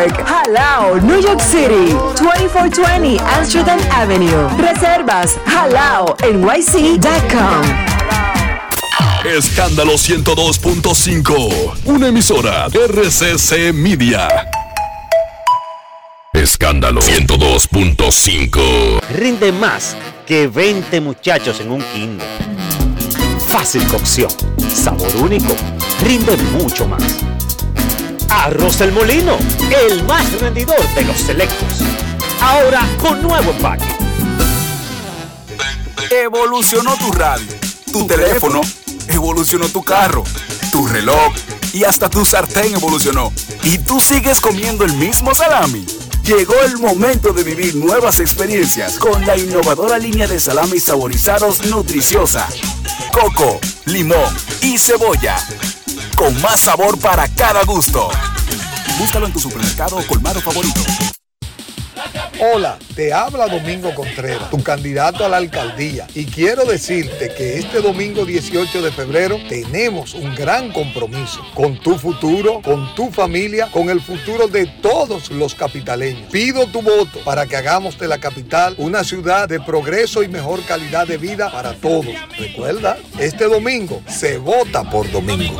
Halao, New York City. 2420 Amsterdam Avenue. Reservas halao nyc.com. Escándalo 102.5. Una emisora RCC Media. Escándalo 102.5. Rinde más que 20 muchachos en un kinder. Fácil cocción. Sabor único. Rinde mucho más. Arroz El Molino, el más rendidor de los selectos. Ahora con nuevo empaque. Evolucionó tu radio, tu teléfono, evolucionó tu carro, tu reloj y hasta tu sartén evolucionó. ¿Y tú sigues comiendo el mismo salami? Llegó el momento de vivir nuevas experiencias con la innovadora línea de salami saborizados nutriciosa. Coco, limón y cebolla con más sabor para cada gusto. Búscalo en tu supermercado o colmado favorito. Hola, te habla Domingo Contreras, tu candidato a la alcaldía. Y quiero decirte que este domingo 18 de febrero tenemos un gran compromiso con tu futuro, con tu familia, con el futuro de todos los capitaleños. Pido tu voto para que hagamos de la capital una ciudad de progreso y mejor calidad de vida para todos. Recuerda, este domingo se vota por domingo.